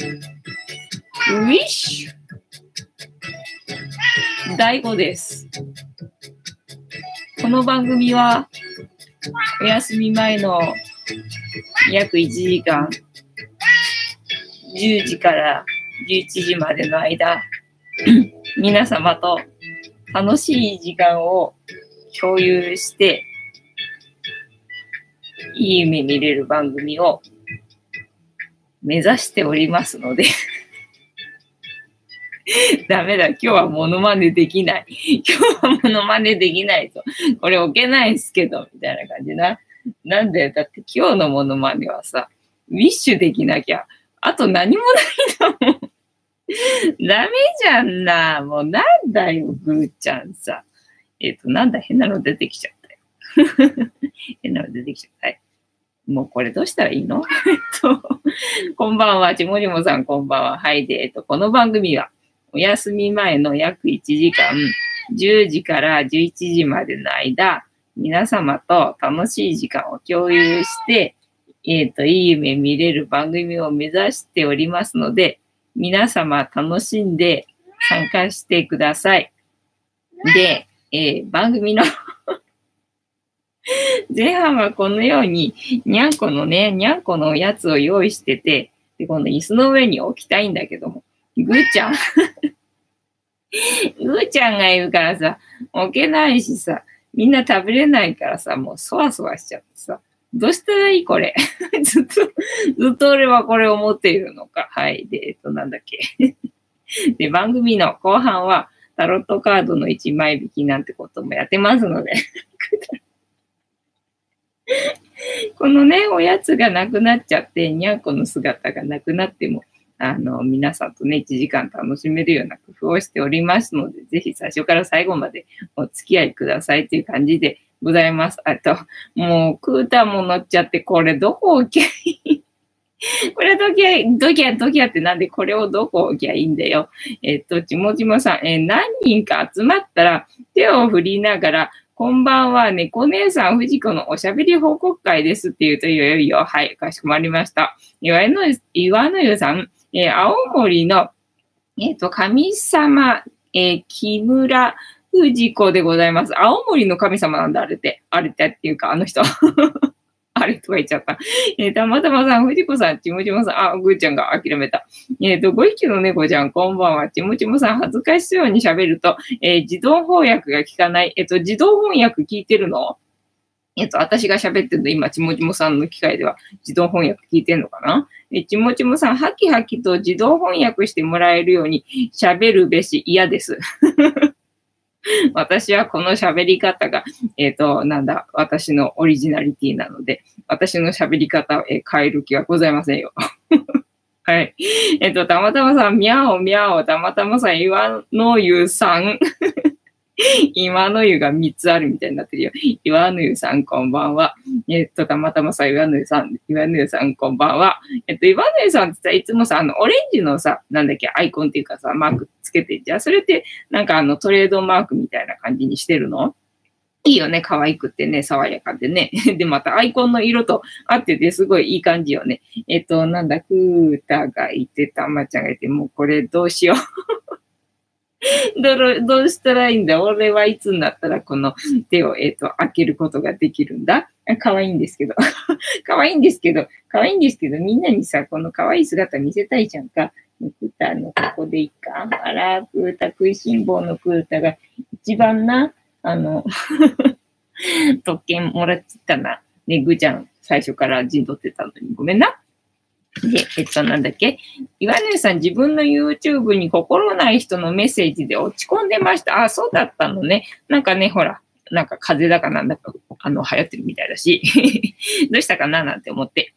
ウィッシュ。第5です。この番組は、お休み前の約1時間、10時から11時までの間、皆様と楽しい時間を共有して、いい夢見れる番組を目指しておりますので ダメだ。今日はモノマネできない。今日はモノマネできないと。これ置けないっすけど、みたいな感じな。なんでだって今日のモノマネはさ、ウィッシュできなきゃ、あと何もないんだもん。ダメじゃんな。もうなんだよ、ぐーちゃんさ。えっ、ー、と、なんだ、変なの出てきちゃったよ。変なの出てきちゃった。はい。もうこれどうしたらいいの？えっと、こんばんは、ちもじもさんこんばんは。はいで、えっと、この番組は、お休み前の約1時間、10時から11時までの間、皆様と楽しい時間を共有して、えっ、と、いい夢見れる番組を目指しておりますので、皆様楽しんで参加してください。で、えー、番組の 前半はこのように、にゃんこのね、にゃんこのやつを用意してて、で、この椅子の上に置きたいんだけども、ぐーちゃん ぐーちゃんがいるからさ、置けないしさ、みんな食べれないからさ、もうそわそわしちゃってさ、どうしたらいいこれ？ずっと、ずっと俺はこれを持っているのか。はい。で、えっと、なんだっけ。で、番組の後半は、タロットカードの1枚引きなんてこともやってますので このね、おやつがなくなっちゃって、にゃんこの姿がなくなっても、あの、皆さんとね、1時間楽しめるような工夫をしておりますので、ぜひ最初から最後までお付き合いくださいという感じでございます。あと、もう、クーターも乗っちゃって、これどこ置きゃいい？これどきゃ、どきゃ、どきゃってなんでこれをどこ置きゃいいんだよ？えっと、ちもちもさん、えー、何人か集まったら手を振りながら、こんばんは、猫姉さん、藤子のおしゃべり報告会ですって言うと、いよいよ、はい、かしこまりました。岩の岩の湯さん、えー、青森の、えっ、ー、と、神様、えー、木村藤子でございます。青森の神様なんだ、あれって。あれってっていうか、あの人。あれとか言っちゃった。えー、たまたまさん、藤子さん、ちもちもさん、あ、ぐーちゃんが諦めた。えっ、ー、と、ご匹の猫ちゃん、こんばんは。ちもちもさん、恥ずかしそうに喋ると、えー、自動翻訳が効かない。えっ、と、自動翻訳聞いてるの？えっと、私が喋ってるの、今、ちもちもさんの機械では自動翻訳聞いてんのかな？え、ちもちもさん、はきはきと自動翻訳してもらえるように喋るべし嫌です。私はこの喋り方が、えっ、ー、と、なんだ、私のオリジナリティなので、私の喋り方を、え変える気はございませんよ。はい。えっ、ー、と、たまたまさん、みゃおみゃお、たまたまさん、岩のゆさん。今の湯が3つあるみたいになってるよ。岩の湯さん、こんばんは。えっと、たまたまさ、岩の湯さん、岩の湯さん、こんばんは。えっと、岩の湯さんってさ、いつもさ、あの、オレンジのさ、なんだっけ、アイコンっていうかさ、マークつけてじゃあ、それって、なんかあの、トレードマークみたいな感じにしてるの？いいよね。可愛くてね、爽やかでね。で、またアイコンの色と合ってて、すごいいい感じよね。えっと、なんだ、クータがいて、たまちゃんがいて、もうこれどうしよう。どどうしたらいいんだ？俺はいつになったらこの手を、えっ、ー、と、開けることができるんだ？可愛いんですけど。可愛いんですけど、可愛いんですけど、みんなにさ、この可愛い姿見せたいじゃんか。クータのここでいいか？あら、クータ食いしん坊のクータが一番な、あの 特権もらっちゃったな。ね、ぐちゃん、最初から陣取ってたのにごめんな。で、えっと、なんだっけ？岩根さん、自分の YouTube に心ない人のメッセージで落ち込んでました。あ、そうだったのね。なんかね、ほら、なんか風邪だかなんだか、あの、流行ってるみたいだし、どうしたかな？なんて思って。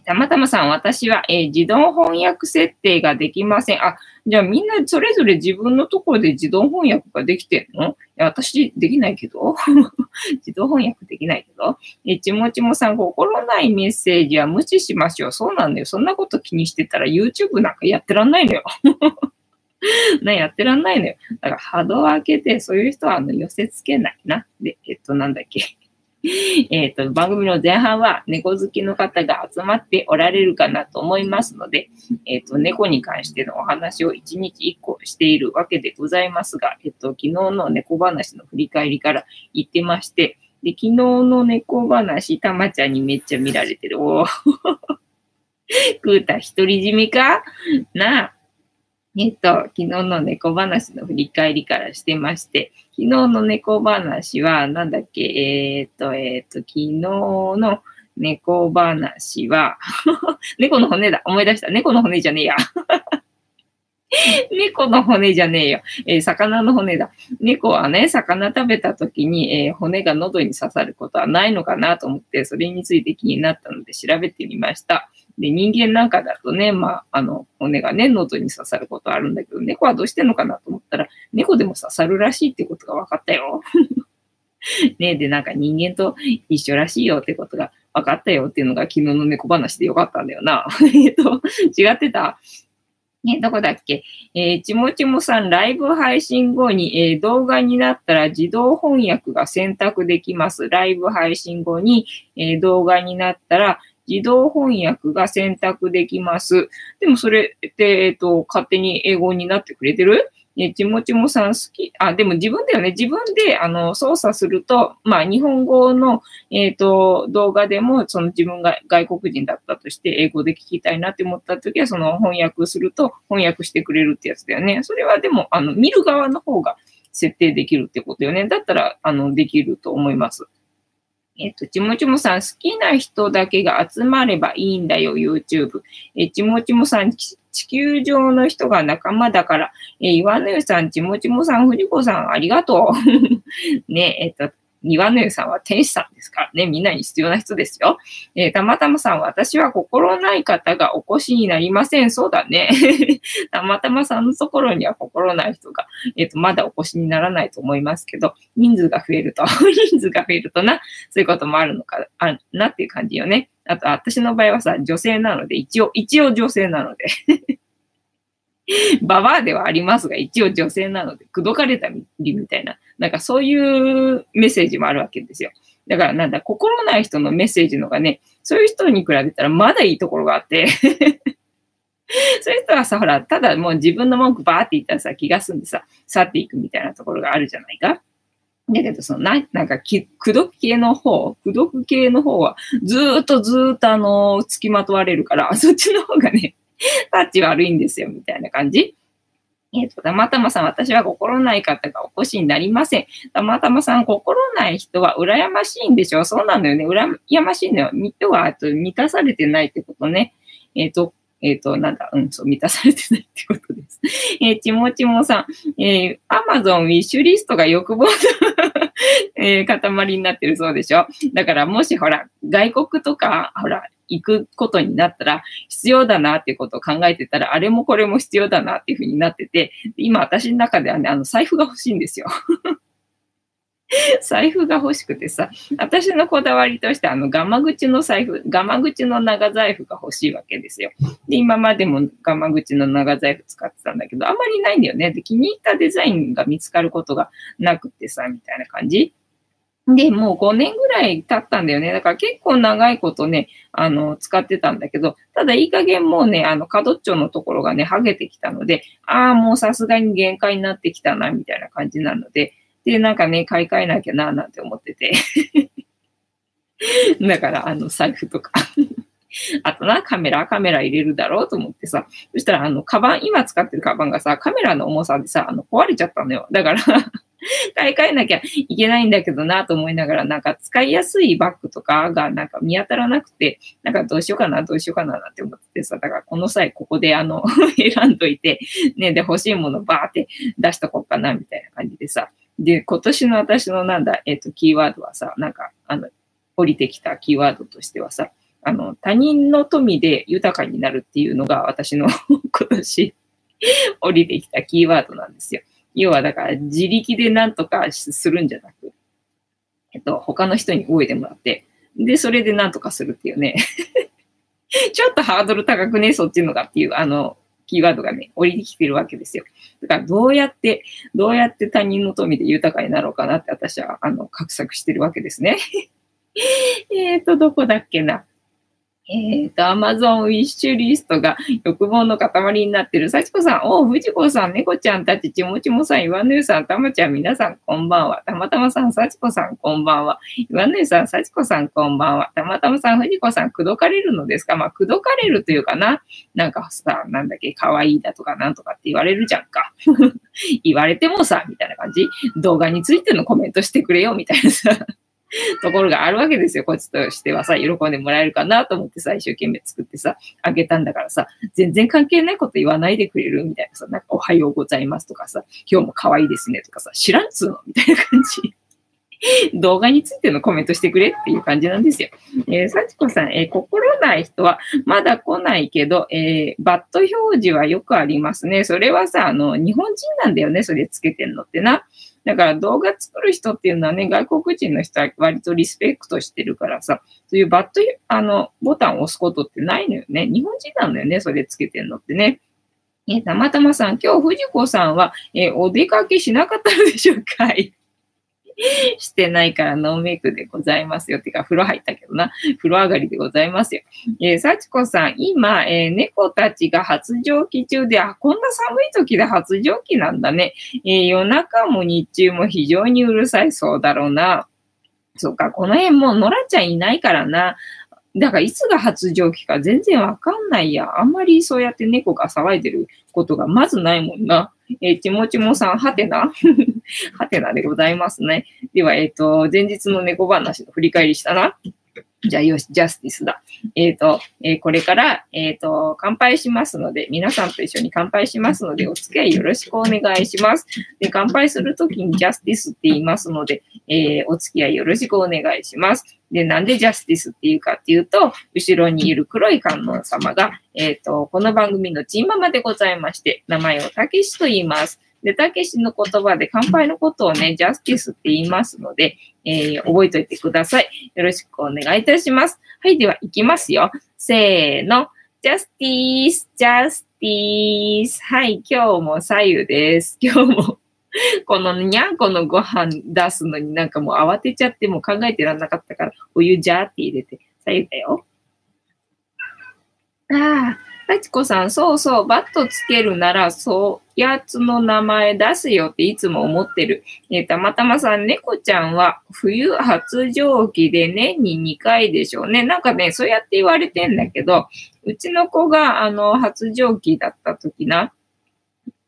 たまたまさん、私は、えー、自動翻訳設定ができません。あ、じゃあみんなそれぞれ自分のところで自動翻訳ができてんの？いや、私できないけど。自動翻訳できないけど。え、ちもちもさん、心ないメッセージは無視しましょう。そうなんだよ。そんなこと気にしてたら YouTube なんかやってらんないのよ。ね、やってらんないのよ。だから波動を開けて、そういう人はあの寄せ付けないな。で、えっと、なんだっけ。えっ、と、番組の前半は猫好きの方が集まっておられるかなと思いますので、えっ、と、猫に関してのお話を1日1個しているわけでございますが、えっ、と、昨日の猫話の振り返りから言ってまして、で、昨日の猫話、たまちゃんにめっちゃ見られてる。おクー タ独り占めか？なあ。えっと、昨日の猫話の振り返りからしてまして、昨日の猫話は、なんだっけ、えー、っと、えー、っと、昨日の猫話は 猫の骨だ。思い出した。猫の骨じゃねえや 猫の骨じゃねえよ。えー、魚の骨だ。猫はね、魚食べた時に、えー、骨が喉に刺さることはないのかなと思って、それについて気になったので調べてみました。で、人間なんかだとね、まあ、あの、骨がね、喉に刺さることあるんだけど、猫はどうしてんのかなと思ったら、猫でも刺さるらしいってことが分かったよ。ねで、なんか人間と一緒らしいよってことが分かったよっていうのが昨日の猫話でよかったんだよな。えっと、違ってたね、どこだっけ？えー、ちもちもさん、ライブ配信後に、えー、動画になったら自動翻訳が選択できます。ライブ配信後に、えー、動画になったら自動翻訳が選択できます。でもそれって、えっ、と、勝手に英語になってくれてる？ね、ちもちもさん好き？あ、でも自分だよね。自分で、あの、操作すると、まあ、日本語の、えっ、ー、と、動画でも、その自分が外国人だったとして、英語で聞きたいなって思った時は、その翻訳すると、翻訳してくれるってやつだよね。それはでも、あの、見る側の方が設定できるってことよね。だったら、あの、できると思います。えっと、ちもちもさん、好きな人だけが集まればいいんだよ、YouTube。え、ちもちもさん、地球上の人が仲間だから、え、岩の湯さん、ちもちもさん、藤子さん、ありがとう。ね、えっと、庭の湯さんは天使さんですからね、みんなに必要な人ですよ。えー、たまたまさん、私は心ない方がお越しになりません。そうだね。たまたまさんのところには心ない人が、えっ、ー、と、まだお越しにならないと思いますけど、人数が増えると、人数が増えるとな、そういうこともあるのか、あるなっていう感じよね。あと、私の場合はさ、女性なので、一応、一応女性なので ババアではありますが、一応女性なので、口説かれたりみたいな、なんかそういうメッセージもあるわけですよ。だからなんだ、心ない人のメッセージのがね、そういう人に比べたらまだいいところがあって そういう人はさ、ほら、ただもう自分の文句バーって言ったらさ、気が済んでさ、去っていくみたいなところがあるじゃないか。だけど、そのな、なんか、くどく系の方、くどく系の方は、ずっとずっとあの、付きまとわれるから、そっちの方がね、タッチ悪いんですよ、みたいな感じ。えっ、ー、と、たまたまさん、私は心ない方がお越しになりません。たまたまさん、心ない人は羨ましいんでしょそうなんだよね。羨ましいのよ。人は、あと、満たされてないってことね。えっ、ー、と、えっ、ー、と、なんだ、うん、そう、満たされてないってことです。えー、ちもちもさん、えー、アマゾンウィッシュリストが欲望の えー、塊になってるそうでしょだから、もしほら、外国とか、ほら、行くことになったら必要だなっていうことを考えてたら、あれもこれも必要だなっていうふうになってて、今私の中ではね、あの財布が欲しいんですよ。財布が欲しくてさ、私のこだわりとして、あの、ガマ口の財布、ガマ口の長財布が欲しいわけですよ。で、今までもガマ口の長財布使ってたんだけど、あんまりないんだよね。で、気に入ったデザインが見つかることがなくてさ、みたいな感じ。で、もう5年ぐらい経ったんだよね。だから結構長いことね、あの、使ってたんだけど、ただいい加減もうね、あの、角っちょのところがね、剥げてきたので、ああ、もうさすがに限界になってきたな、みたいな感じなので、で、なんかね、買い替えなきゃな、なんて思ってて。だから、あの、財布とか あとな、カメラ、カメラ入れるだろうと思ってさ、そしたら、あの、カバン、今使ってるカバンがさ、カメラの重さでさ、あの、壊れちゃったのよ。だから 買い替えなきゃいけないんだけどなと思いながら、なんか使いやすいバッグとかがなんか見当たらなくて、なんかどうしようかな、どうしようかなって思ってさ、だからこの際ここであの 選んどいて、ね、で欲しいものバーって出しとこうかなみたいな感じでさ。で、今年の私のなんだ、えっ、ー、と、キーワードはさ、なんか、あの、降りてきたキーワードとしてはさ、あの、他人の富で豊かになるっていうのが私の 今年降りてきたキーワードなんですよ。要はだから自力で何とかするんじゃなく、えっと、他の人に動いてもらって、で、それで何とかするっていうね ちょっとハードル高くね、そっちのがっていう、あの、キーワードがね、降りてきてるわけですよ。だからどうやって、どうやって他人の富で豊かになろうかなって私は、あの、画策してるわけですね。えっと、どこだっけな。えっ、ー、と、アマゾンウィッシュリストが欲望の塊になってる。幸子さん、おう藤子さん、猫ちゃんたち、ちもちもさん、岩根さん、たまちゃん、皆さん、こんばんは。たまたまさん、幸子さん、こんばんは。岩根さん、幸子さん、こんばんは。たまたまさん、藤子さん、口説かれるのですか？まあ、口説かれるというかな。なんかさ、なんだっけ、可愛いだとかなんとかって言われるじゃんか。言われてもさ、みたいな感じ。動画についてのコメントしてくれよ、みたいなさ。ところがあるわけですよ。こっちとしてはさ、喜んでもらえるかなと思ってさ、一生懸命作ってさ、あげたんだからさ、全然関係ないこと言わないでくれるみたいなさ、なんかおはようございますとかさ、今日も可愛いですねとかさ、知らんつうのみたいな感じ。動画についてのコメントしてくれっていう感じなんですよ。えー、幸子さん、えー、心ない人はまだ来ないけど、えー、バット表示はよくありますね。それはさ、あの、日本人なんだよね、それつけてんのってな。だから動画作る人っていうのはね、外国人の人は割とリスペクトしてるからさ、そういうバット、あの、ボタンを押すことってないのよね。日本人なんだよね、それつけてんのってね。えたまたまさん、今日藤子さんは、えお出かけしなかったのでしょうか してないからノーメイクでございますよ。てか、風呂入ったけどな。風呂上がりでございますよ。えー、幸子さん、今、えー、猫たちが発情期中で、あ、こんな寒い時で発情期なんだね。えー、夜中も日中も非常にうるさいそうだろうな。そっか、この辺もう野良ちゃんいないからな。だからいつが発情期か全然わかんないや。あんまりそうやって猫が騒いでることがまずないもんな。えー、ちもちもさん、はてなはてなでございますね。では、えっ、ー、と、前日の猫話の振り返りしたな。じゃあよし、ジャスティスだ。えっ、ー、と、えー、これから、えっ、ー、と、乾杯しますので、皆さんと一緒に乾杯しますので、お付き合いよろしくお願いします。で、乾杯するときにジャスティスって言いますので、えお付き合いよろしくお願いします。で、なんでジャスティスっていうかっていうと、後ろにいる黒い観音様が、えっ、と、この番組のチンママでございまして、名前をたけしと言います。で、たけしの言葉で乾杯のことをね、ジャスティスって言いますので、えー、覚えておいてください。よろしくお願いいたします。はい、では、いきますよ。せーの。ジャスティス、ジャスティス。はい、今日も左右です。今日も このにゃんこのご飯出すのになんかもう慌てちゃってもう考えてらんなかったから、お湯ジャーって入れて、左右だよ。ああ、幸子さん、そうそう、バットつけるなら、そうやつの名前出すよっていつも思ってる。えー、たまたまさん、猫ちゃんは冬発情期で年に2回でしょうね。なんかね、そうやって言われてんだけど、うちの子が、あの、発情期だった時な、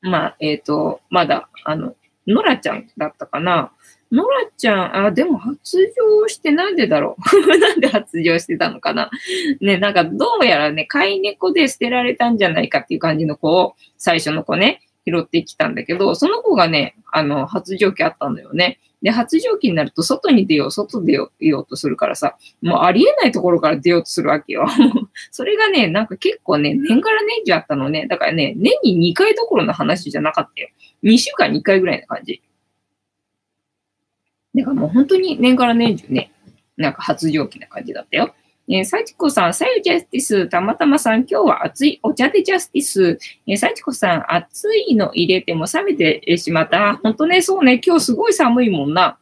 まあ、えっ、ー、と、まだ、あの、ノラちゃんだったかな。ノラちゃん、あ、でも発情してなんでだろう？なんで発情してたのかな？ね、なんかどうやらね、飼い猫で捨てられたんじゃないかっていう感じの子を、最初の子ね、拾ってきたんだけど、その子がね、あの、発情期あったんだよね。で、発情期になると外に出よう、外出ようとするからさ、もうありえないところから出ようとするわけよ。それがね、なんか結構ね、年から年中あったのね。だからね、年に2回どころの話じゃなかったよ。2週間に1回ぐらいな感じ。だからもう本当に年から年中ね、なんか発情期な感じだったよ。えー、サチコさん、さゆジャスティス、たまたまさん、今日は熱いお茶でジャスティス。えー、サチコさん、熱いの入れても冷めてしまった。本当ね、そうね、今日すごい寒いもんな。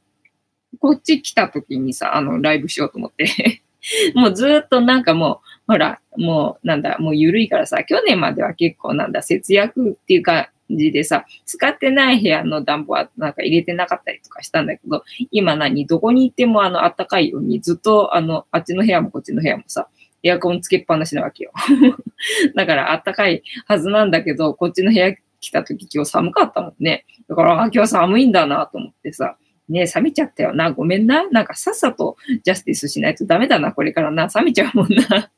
こっち来た時にさ、あの、ライブしようと思って もうずっとなんかもう、ほら、もうなんだ、もう緩いからさ、去年までは結構なんだ、節約っていうか、じでさ、使ってない部屋の暖房はなんか入れてなかったりとかしたんだけど、今何、どこに行ってもあの暖かいようにずっとあの、あっちの部屋もこっちの部屋もさ、エアコンつけっぱなしなわけよ。だから暖かいはずなんだけど、こっちの部屋来た時今日寒かったもんね。だから、あ、今日寒いんだなと思ってさ、ね冷めちゃったよな。ごめんな。なんかさっさとジャスティスしないとダメだな、これからな。冷めちゃうもんな。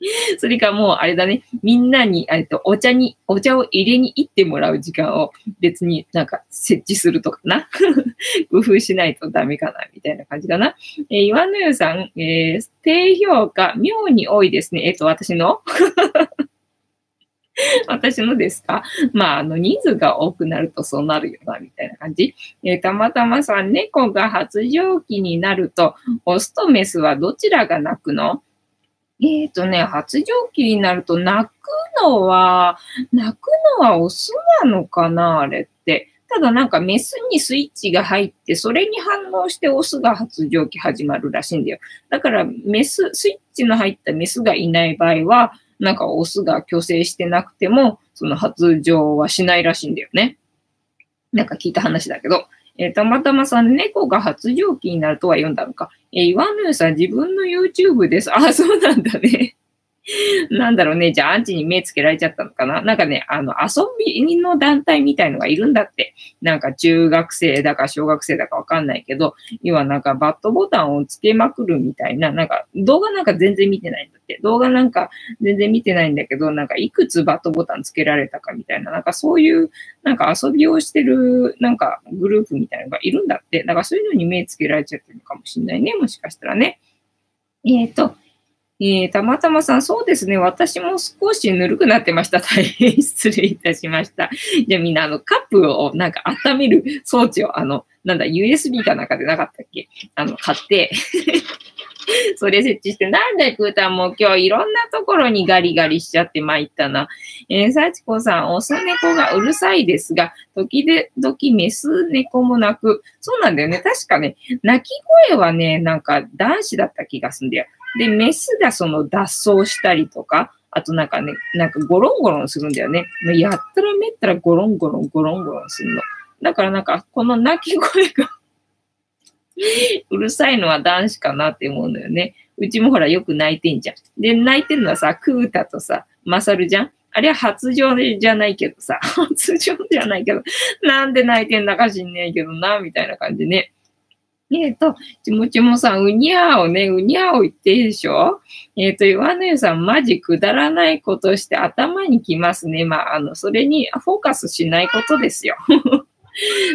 それかもうあれだね、みんなに、えっと、お茶に、お茶を入れに行ってもらう時間を別になんか設置するとかな。工夫しないとダメかな、みたいな感じかな。えー、岩野湯さん、えー、低評価、妙に多いですね。えっ、と、私の？私のですか？まあ、あの、人数が多くなるとそうなるよな、みたいな感じ。えー、たまたまさん、猫が発情期になると、オスとメスはどちらが泣くの？えっ、ー、とね、発情期になると泣くのは、泣くのはオスなのかなあれって。ただなんかメスにスイッチが入って、それに反応してオスが発情期始まるらしいんだよ。だからメス、スイッチの入ったメスがいない場合は、なんかオスが虚勢してなくても、その発情はしないらしいんだよね。なんか聞いた話だけど。えー、たまたまさん、猫が発情期になるとは読んだのか。えー、岩野さん、自分の YouTube です。あ、そうなんだね。なんだろうね。じゃあ、アンチに目つけられちゃったのかな？なんかね、あの、遊びの団体みたいのがいるんだって。なんか、中学生だか小学生だかわかんないけど、要はなんか、バットボタンをつけまくるみたいな、なんか、動画なんか全然見てないんだって。動画なんか全然見てないんだけど、なんか、いくつバットボタンつけられたかみたいな、なんかそういう、なんか遊びをしてる、なんか、グループみたいのがいるんだって。だからそういうのに目つけられちゃってるのかもしんないね。もしかしたらね。えっ、ー、と、えー、たまたまさん、そうですね。私も少しぬるくなってました。大変失礼いたしました。じゃあみんな、あの、カップをなんか温める装置を、あの、なんだ、USB かなんかでなかったっけ？あの、買って それ設置して、なんだ、クータンも今日いろんなところにガリガリしちゃって参ったな。えー、幸子さん、オス猫がうるさいですが、時々メス猫も鳴く。そうなんだよね。確かね、鳴き声はね、なんか男子だった気がすんだよ。で、メスがその脱走したりとか、あとなんかね、なんかゴロンゴロンするんだよね。やったらめったらゴロンゴロンゴロンゴロンするの。だからなんか、この鳴き声が うるさいのは男子かなって思うのよね。うちもほらよく泣いてんじゃん。で、泣いてるのはさ、クータとさ、マサルじゃんあれは発情じゃないけどさ、発情じゃないけど、なんで泣いてんだか知んねえけどな、みたいな感じね。えっ、ー、と、ちもちもさん、うにゃーをね、うにゃーを言っていいでしょ？えっ、ー、と、岩根さん、マジくだらないことして頭にきますね。まあ、あの、それにフォーカスしないことですよ。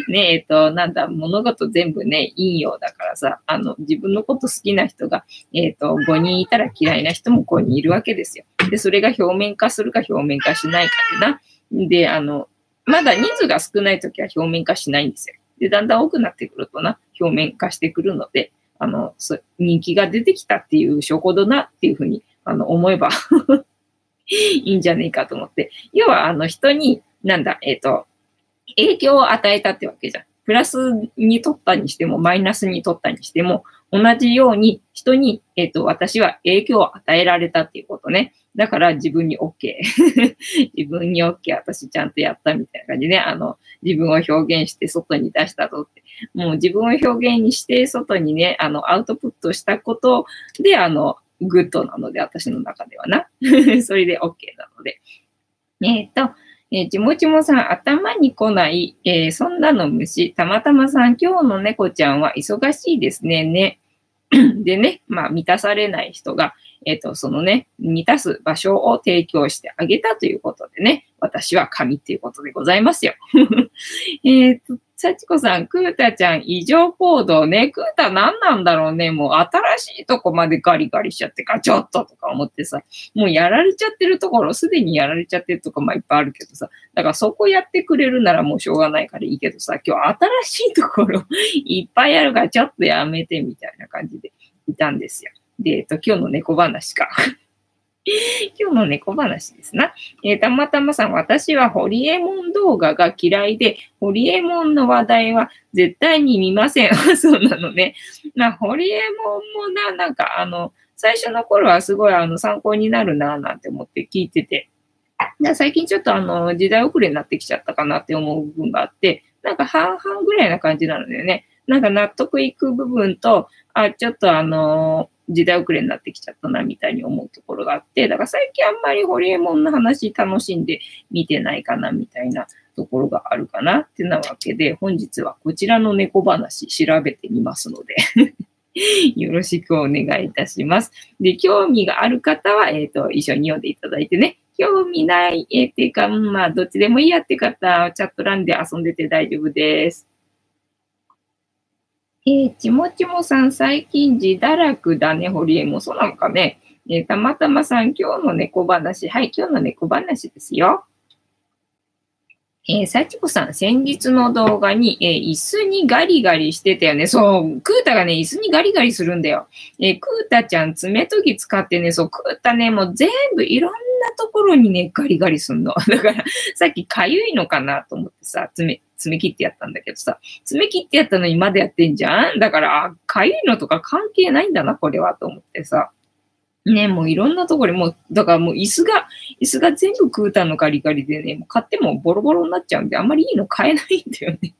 ねえ、っ、と、なんだ、物事全部ね、陰陽だからさ、あの、自分のこと好きな人が、えっ、と、5人いたら嫌いな人も5人いるわけですよ。で、それが表面化するか表面化しないかでな。で、あの、まだ人数が少ないときは表面化しないんですよ。で、だんだん多くなってくるとな、表面化してくるので、あの、人気が出てきたっていう証拠だなっていうふうに、あの、思えば いいんじゃねえかと思って。要は、あの、人に、なんだ、えっ、ー、と、影響を与えたってわけじゃん。プラスに取ったにしても、マイナスに取ったにしても、同じように人に、えっ、ー、と、私は影響を与えられたっていうことね。だから自分に OK。自分に OK。私ちゃんとやったみたいな感じで、あの、自分を表現して外に出したぞって。もう自分を表現にして外にね、あの、アウトプットしたことで、あの、グッドなので、私の中ではな。それで OK なので。えっ、ー、と、えー、ちもちもさん、頭に来ない、えー、そんなの無視。たまたまさん、今日の猫ちゃんは忙しいですね。ね。でね、まあ、満たされない人が、えっ、ー、と、そのね、満たす場所を提供してあげたということでね、私は神っていうことでございますよ。えっと、幸子さん、クータちゃん異常行動ね。クータ何なんだろうね。もう新しいとこまでガリガリしちゃってガチョッととか思ってさ、もうやられちゃってるところ、すでにやられちゃってるとこもいっぱいあるけどさ、だからそこやってくれるならもうしょうがないからいいけどさ、今日新しいところ いっぱいあるからちょっとやめてみたいな感じでいたんですよ。で、えっと、今日の猫話か。今日の猫話ですな。えー、たまたまさん、私はホリエモン動画が嫌いで、ホリエモンの話題は絶対に見ません。そうなのね。まあ、ホリエモンもな、なんかあの、最初の頃はすごいあの参考になるな、なんて思って聞いてて。最近ちょっとあの、時代遅れになってきちゃったかなって思う部分があって、なんか半々ぐらいな感じなのでね。なんか納得いく部分と、あ、ちょっとあの時代遅れになってきちゃったな、みたいに思うところがあって、だから最近あんまりホリエモンの話楽しんで見てないかな、みたいなところがあるかな、ってなわけで、本日はこちらの猫話調べてみますので よろしくお願いいたします。で、興味がある方は、えっ、ー、と、一緒に読んでいただいてね、興味ない、えー、っていうか、まあ、どっちでもいいやって方、チャット欄で遊んでて大丈夫です。えー、ちもちもさん、最近自堕落だね、ホリエモン。そうなのかね。えー、たまたまさん、今日の猫話。はい、今日の猫話ですよ。えー、さちこさん、先日の動画に、えー、椅子にガリガリしてたよね。そう、クータがね、椅子にガリガリするんだよ。えー、クータちゃん、爪研ぎ使ってね、そう、クータね、もう全部いろんなところにね、ガリガリすんの。だから、さっきかゆいのかなと思ってさ、爪、爪切ってやったんだけどさ、爪切ってやったのにまだやってんじゃん？だから、かゆいのとか関係ないんだな、これは、と思ってさ。ね、もういろんなところにもう、だからもう椅子が、椅子が全部クーターのガリガリでね、もう買ってもボロボロになっちゃうんで、あんまりいいの買えないんだよね。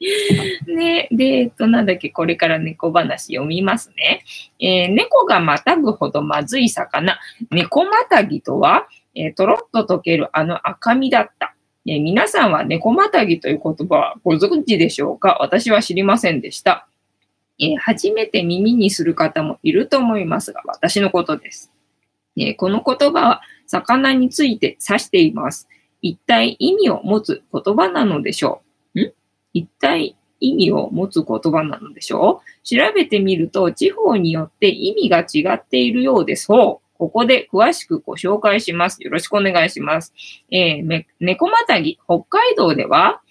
ね、で、えっと、なんだっけ、これから猫話読みますね。えー、猫がまたぐほどまずい魚。猫またぎとは、えー、とろっと溶けるあの赤身だった。え、皆さんは猫またぎという言葉はご存知でしょうか？私は知りませんでした。え初めて耳にする方もいると思いますが、私のことです。えこの言葉は魚について指しています。一体意味を持つ言葉なのでしょう？ん？一体意味を持つ言葉なのでしょう？調べてみると、地方によって意味が違っているようです。ここで詳しくご紹介します。よろしくお願いします。えー、猫またぎ、北海道では、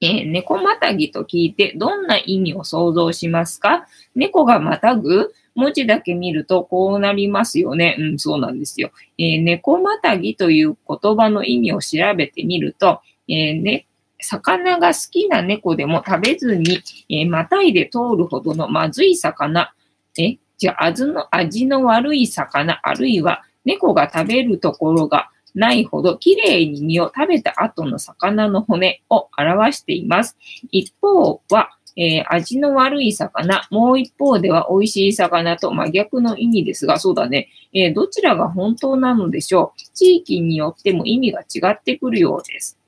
えー、猫またぎと聞いてどんな意味を想像しますか？猫がまたぐ？文字だけ見るとこうなりますよね。うん、そうなんですよ。えー、猫またぎという言葉の意味を調べてみると、えー、ね、魚が好きな猫でも食べずに、え、またいで通るほどのまずい魚、え、じゃあ味の、味の悪い魚、あるいは猫が食べるところがないほど綺麗に身を食べた後の魚の骨を表しています。一方は、えー、味の悪い魚、もう一方では美味しい魚と真逆の意味ですが、そうだね、えー、どちらが本当なのでしょう。地域によっても意味が違ってくるようです。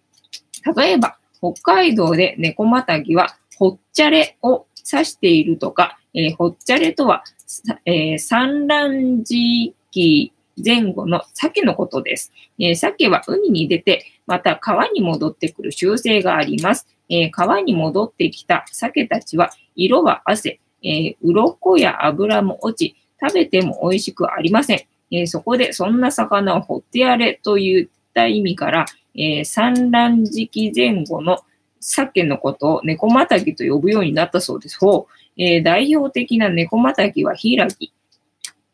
例えば、北海道で猫またぎは、ほっちゃれを指しているとか、えー、ほっちゃれとは、えー、産卵時期前後の鮭のことです。えー、鮭は海に出て、また川に戻ってくる習性があります。えー、川に戻ってきた鮭たちは、色は汗、えー、鱗や油も落ち、食べても美味しくありません。えー、そこでそんな魚を掘ってやれといった意味から、えー、産卵時期前後の鮭のことを猫またぎと呼ぶようになったそうです。ほうえー、代表的な猫またぎはヒイラギ。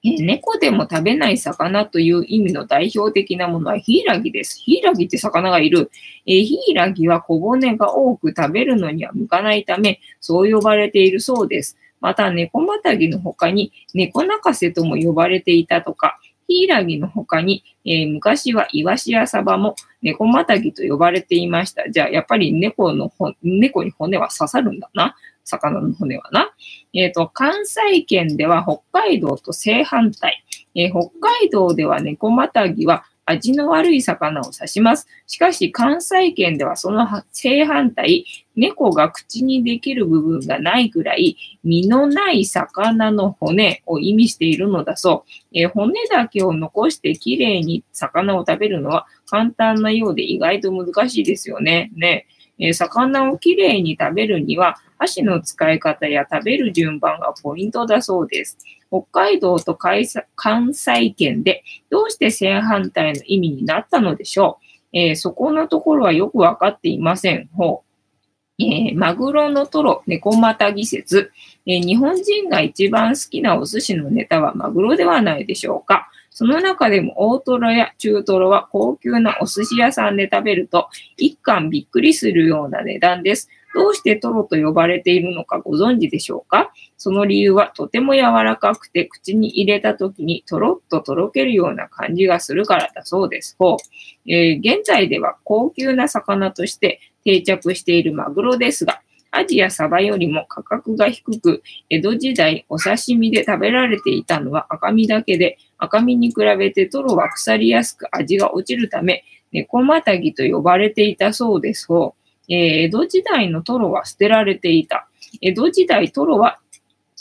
え猫でも食べない魚という意味の代表的なものはヒイラギです。ヒイラギって魚がいる。えー、ヒイラギは小骨が多く食べるのには向かないため、そう呼ばれているそうです。また、猫またぎの他に、猫泣かせとも呼ばれていたとか、ヒイラギの他に、えー、昔はイワシやサバも猫またぎと呼ばれていました。じゃあ、やっぱり猫の猫に骨は刺さるんだな。魚の骨はな。えっ、ー、と、関西圏では北海道と正反対。えー、北海道では猫またぎは味の悪い魚を指します。しかし、関西圏ではその正反対、猫が口にできる部分がないぐらい、身のない魚の骨を意味しているのだそう。えー、骨だけを残してきれいに魚を食べるのは簡単なようで意外と難しいですよね。ね。えー、魚をきれいに食べるには、箸の使い方や食べる順番がポイントだそうです。北海道と関西圏でどうして正反対の意味になったのでしょう。えー、そこのところはよくわかっていません。ほう。えー、マグロのトロ、猫またぎ説、えー、日本人が一番好きなお寿司のネタはマグロではないでしょうか。その中でも大トロや中トロは高級なお寿司屋さんで食べると一貫びっくりするような値段です。どうしてトロと呼ばれているのかご存知でしょうか？その理由はとても柔らかくて口に入れた時にとろっととろけるような感じがするからだそうです。ほうえー、現在では高級な魚として定着しているマグロですが、アジやサバよりも価格が低く、江戸時代お刺身で食べられていたのは赤身だけで、赤身に比べてトロは腐りやすく味が落ちるため、猫またぎと呼ばれていたそうです。うえ江戸時代のトロは捨てられていた。江戸時代トロは、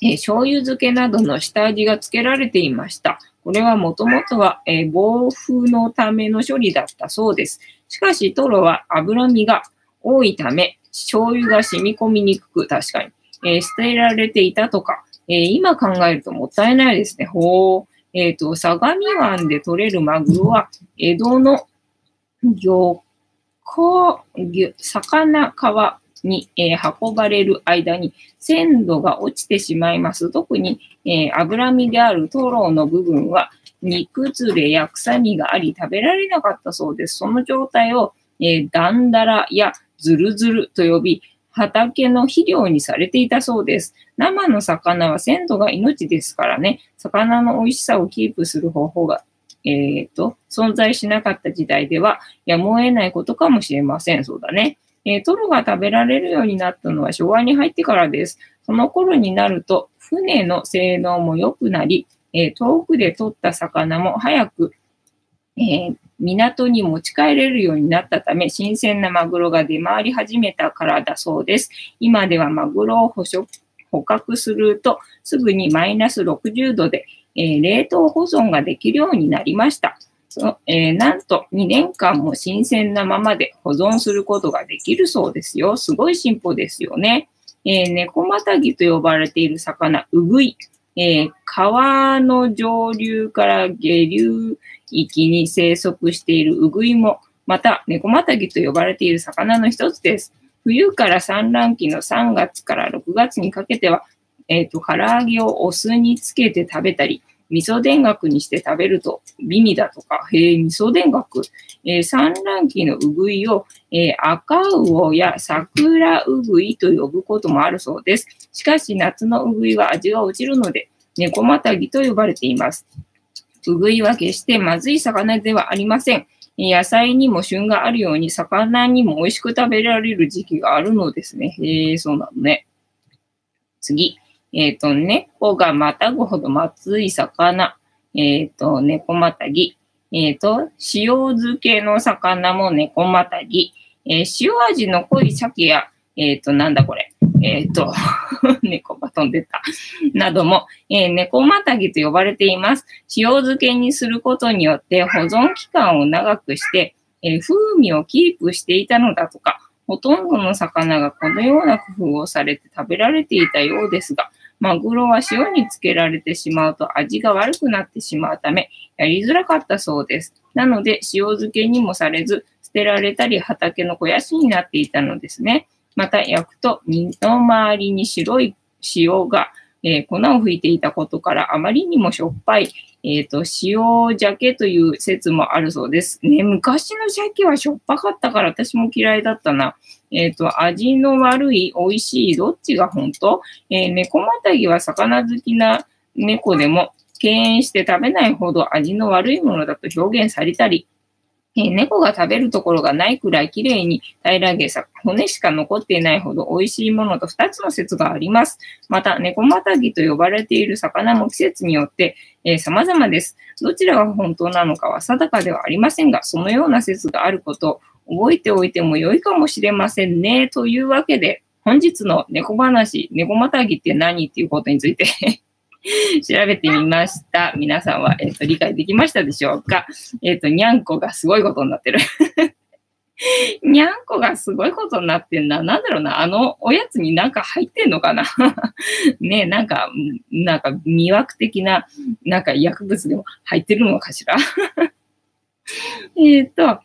え醤油漬けなどの下味がつけられていました。これはもともとは、え防風のための処理だったそうです。しかしトロは脂身が多いため、醤油が染み込みにくく、確かに、えー、捨てられていたとか、えー、今考えるともったいないですね。ほう。えっ、ー、と、相模湾で取れるマグロは、江戸の漁こう、魚川に、えー、運ばれる間に鮮度が落ちてしまいます。特に、えー、脂身であるトロの部分は煮崩れや臭みがあり食べられなかったそうです。その状態を、えー、ダンダラやズルズルと呼び、畑の肥料にされていたそうです。生の魚は鮮度が命ですからね、魚の美味しさをキープする方法が、えっ、ー、と、存在しなかった時代ではやむを得ないことかもしれません。そうだね。えー、トロが食べられるようになったのは昭和に入ってからです。その頃になると、船の性能も良くなり、えー、遠くで取った魚も早く、えー、港に持ち帰れるようになったため、新鮮なマグロが出回り始めたからだそうです。今ではマグロを捕食捕獲すると、すぐにマイナス60度で、えー、冷凍保存ができるようになりました。そえー、なんと2年間も新鮮なままで保存することができるそうですよ。すごい進歩ですよね。えー、猫またぎと呼ばれている魚、うぐい。えー、川の上流から下流域に生息しているウグイも、また猫またぎと呼ばれている魚の一つです。冬から産卵期の3月から6月にかけては、えっ、ー、と、唐揚げをお酢につけて食べたり、味噌田楽にして食べると美味だとか、へえ、味噌田楽。えー、産卵期のうぐいを、えー、赤魚や桜うぐいと呼ぶこともあるそうです。しかし、夏のうぐいは味が落ちるので、猫またぎと呼ばれています。うぐいは決してまずい魚ではありません。野菜にも旬があるように、魚にも美味しく食べられる時期があるのですね。へえ、そうなのね。次。えっ、ー、と、猫がまたぐほどまずい魚。えっ、ー、と、猫またぎ。えっ、ー、と、塩漬けの魚も猫またぎ。え塩味の濃い鮭や、えっ、と、なんだこれ。えっ、と、猫が飛んでた。なども、え猫またぎと呼ばれています。塩漬けにすることによって保存期間を長くして、え風味をキープしていたのだとか、ほとんどの魚がこのような工夫をされて食べられていたようですが、マグロは塩につけられてしまうと味が悪くなってしまうため、やりづらかったそうです。なので、塩漬けにもされず、捨てられたり畑の肥やしになっていたのですね。また、焼くと身の周りに白い塩が、えー、粉を吹いていたことから、あまりにもしょっぱい、えっ、ー、と、塩鮭という説もあるそうです。ね、昔の鮭はしょっぱかったから私も嫌いだったな。えっ、ー、と、味の悪い、美味しい、どっちが本当？えー、猫またぎは魚好きな猫でも敬遠して食べないほど味の悪いものだと表現されたり、え、猫が食べるところがないくらい綺麗に平らげさ、骨しか残っていないほど美味しいものと2つの説があります。また、猫またぎと呼ばれている魚も季節によって、えー、様々です。どちらが本当なのかは定かではありませんが、そのような説があることを覚えておいても良いかもしれませんね。というわけで、本日の猫話、猫またぎって何？っていうことについて 調べてみました。皆さんは、えっ、ー、と、理解できましたでしょうか？えっ、ー、と、にゃんこがすごいことになってる にゃんこがすごいことになってんだ。なんだろうな。あのおやつになんか入ってんのかな？ねなんか、なんか魅惑的な、なんか薬物でも入ってるのかしら？えっと、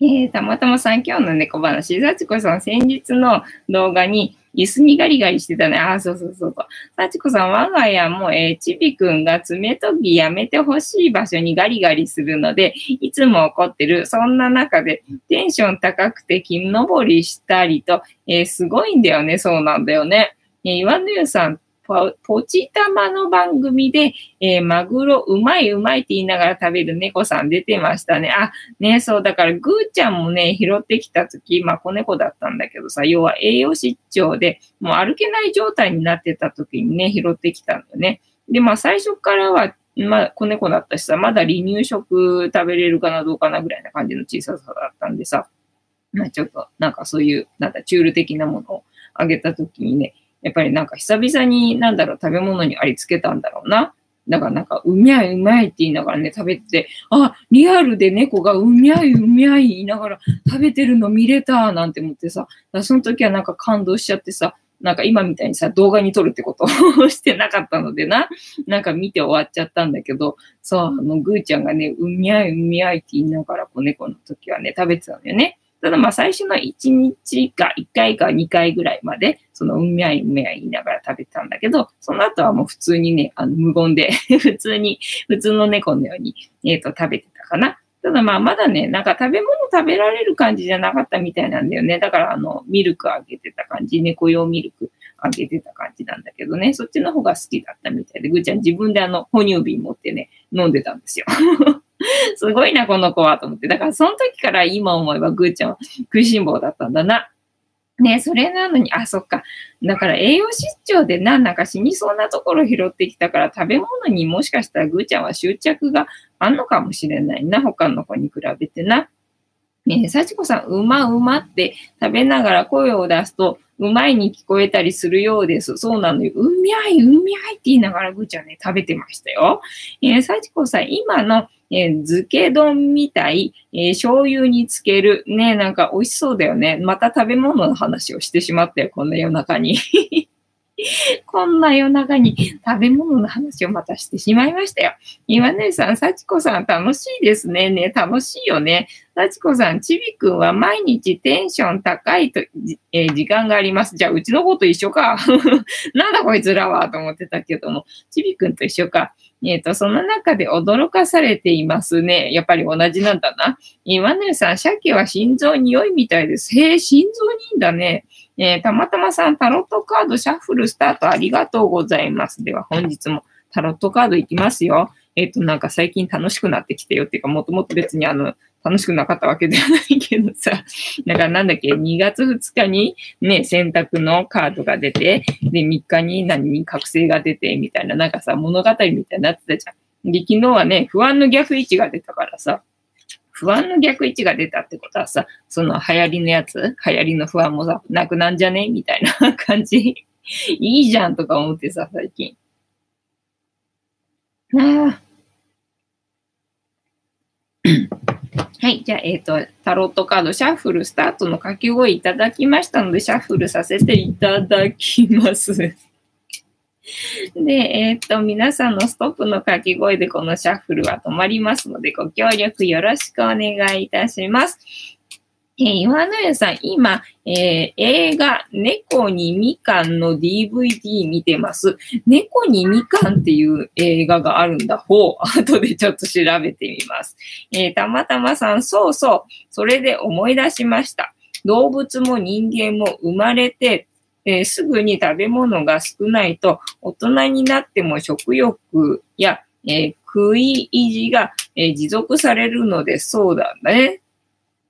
えー、たまたまさん今日の猫話、幸子さん先日の動画に、椅子にガリガリしてたね。あ、そうそうそうそう。幸子さん、我が家も、えー、ちびくんが爪研ぎやめてほしい場所にガリガリするので、いつも怒ってる。そんな中で、テンション高くて木登りしたりと、えー、すごいんだよね。そうなんだよね。えー、岩のゆさんポチ玉の番組で、えー、マグロうまいうまいって言いながら食べる猫さん出てましたね。あ、ね、そう、だからぐーちゃんもね、拾ってきたとき、まあ子猫だったんだけどさ、要は栄養失調で、もう歩けない状態になってたときにね、拾ってきたんだよね。で、まあ最初からは、まあ子猫だったしさ、まだ離乳食食べれるかなどうかなぐらいな感じの小ささだったんでさ、まあちょっとなんかそういう、なんだ、チュール的なものをあげたときにね、やっぱりなんか久々になんだろう、食べ物にありつけたんだろうな。だからなんか、うみゃいうまいって言いながらね、食べてて、あ、リアルで猫がうみゃいうみゃい言いながら食べてるの見れたなんて思ってさ、その時はなんか感動しちゃってさ、なんか今みたいにさ、動画に撮るってことを してなかったのでな、なんか見て終わっちゃったんだけど、そう、あの、ぐーちゃんがね、うみゃいうみゃいって言いながら、子猫の時はね、食べてたんだよね。ただまあ最初の1日か1回か2回ぐらいまで、そのうんめゃいうめゃい言いながら食べてたんだけど、その後はもう普通にね、あの無言で 普通に、普通の猫のように、えっ、ー、と、食べてたかな。ただまあまだね、なんか食べ物食べられる感じじゃなかったみたいなんだよね。だからあの、ミルクあげてた感じ、猫用ミルクあげてた感じなんだけどね、そっちの方が好きだったみたいで、ぐーちゃん自分であの、哺乳瓶持ってね、飲んでたんですよ。すごいな、この子は、と思って。だからその時から今思えばぐーちゃんは食いしん坊だったんだな。ねそれなのに、あ、そっか。だから栄養失調でな、なんか死にそうなところ拾ってきたから、食べ物にもしかしたらぐーちゃんは執着があんのかもしれないな、他の子に比べてな。ねえ、幸子さん、うまうまって食べながら声を出すと、うまいに聞こえたりするようです。そうなのよ。うみゃい、うみゃいって言いながらぐーちゃんね、食べてましたよ。えー、幸子さん、今のえー、漬け丼みたい、えー、醤油につける。ね、なんか美味しそうだよね。また食べ物の話をしてしまったよ、こんな夜中に。こんな夜中に食べ物の話をまたしてしまいましたよ。岩根さん、幸子さん楽しいですね。ね、楽しいよね。幸子さん、ちびくんは毎日テンション高いと、えー、時間があります。じゃあ、うちの子と一緒か。なんだこいつらはと思ってたけども、ちびくんと一緒か。えっ、ー、と、その中で驚かされていますね。やっぱり同じなんだな。岩根さん、鮭は心臓に良いみたいです。へえ、心臓にいいんだね。えー、たまたまさん、タロットカードシャッフルスタートありがとうございます。では、本日もタロットカードいきますよ。えっ、ー、と、なんか最近楽しくなってきてよっていうか、もともと別にあの、楽しくなかったわけではないけどさ、だからなんだっけ、2月2日にね、選択のカードが出て、で、3日に何に覚醒が出て、みたいな、なんかさ、物語みたいになってたじゃん。で、昨日はね、不安の逆位置が出たからさ、不安の逆位置が出たってことはさ、その流行りのやつ、流行りの不安もさ、なくなんじゃねみたいな感じ。いいじゃんとか思ってさ、最近。ああ。はい。じゃあ、えっ、ー、と、タロットカード、シャッフルスタートの掛け声いただきましたので、シャッフルさせていただきます。で、えっ、と、皆さんのストップの掛け声でこのシャッフルは止まりますので、ご協力よろしくお願いいたします。えー、岩野屋さん、今、えー、映画、猫にみかんの DVD 見てます。猫にみかんっていう映画があるんだ。ほう。後でちょっと調べてみます。えー、たまたまさん、そうそう。それで思い出しました。動物も人間も生まれて、えー、すぐに食べ物が少ないと、大人になっても食欲や、えー、食い意地が、えー、持続されるので、そうだね。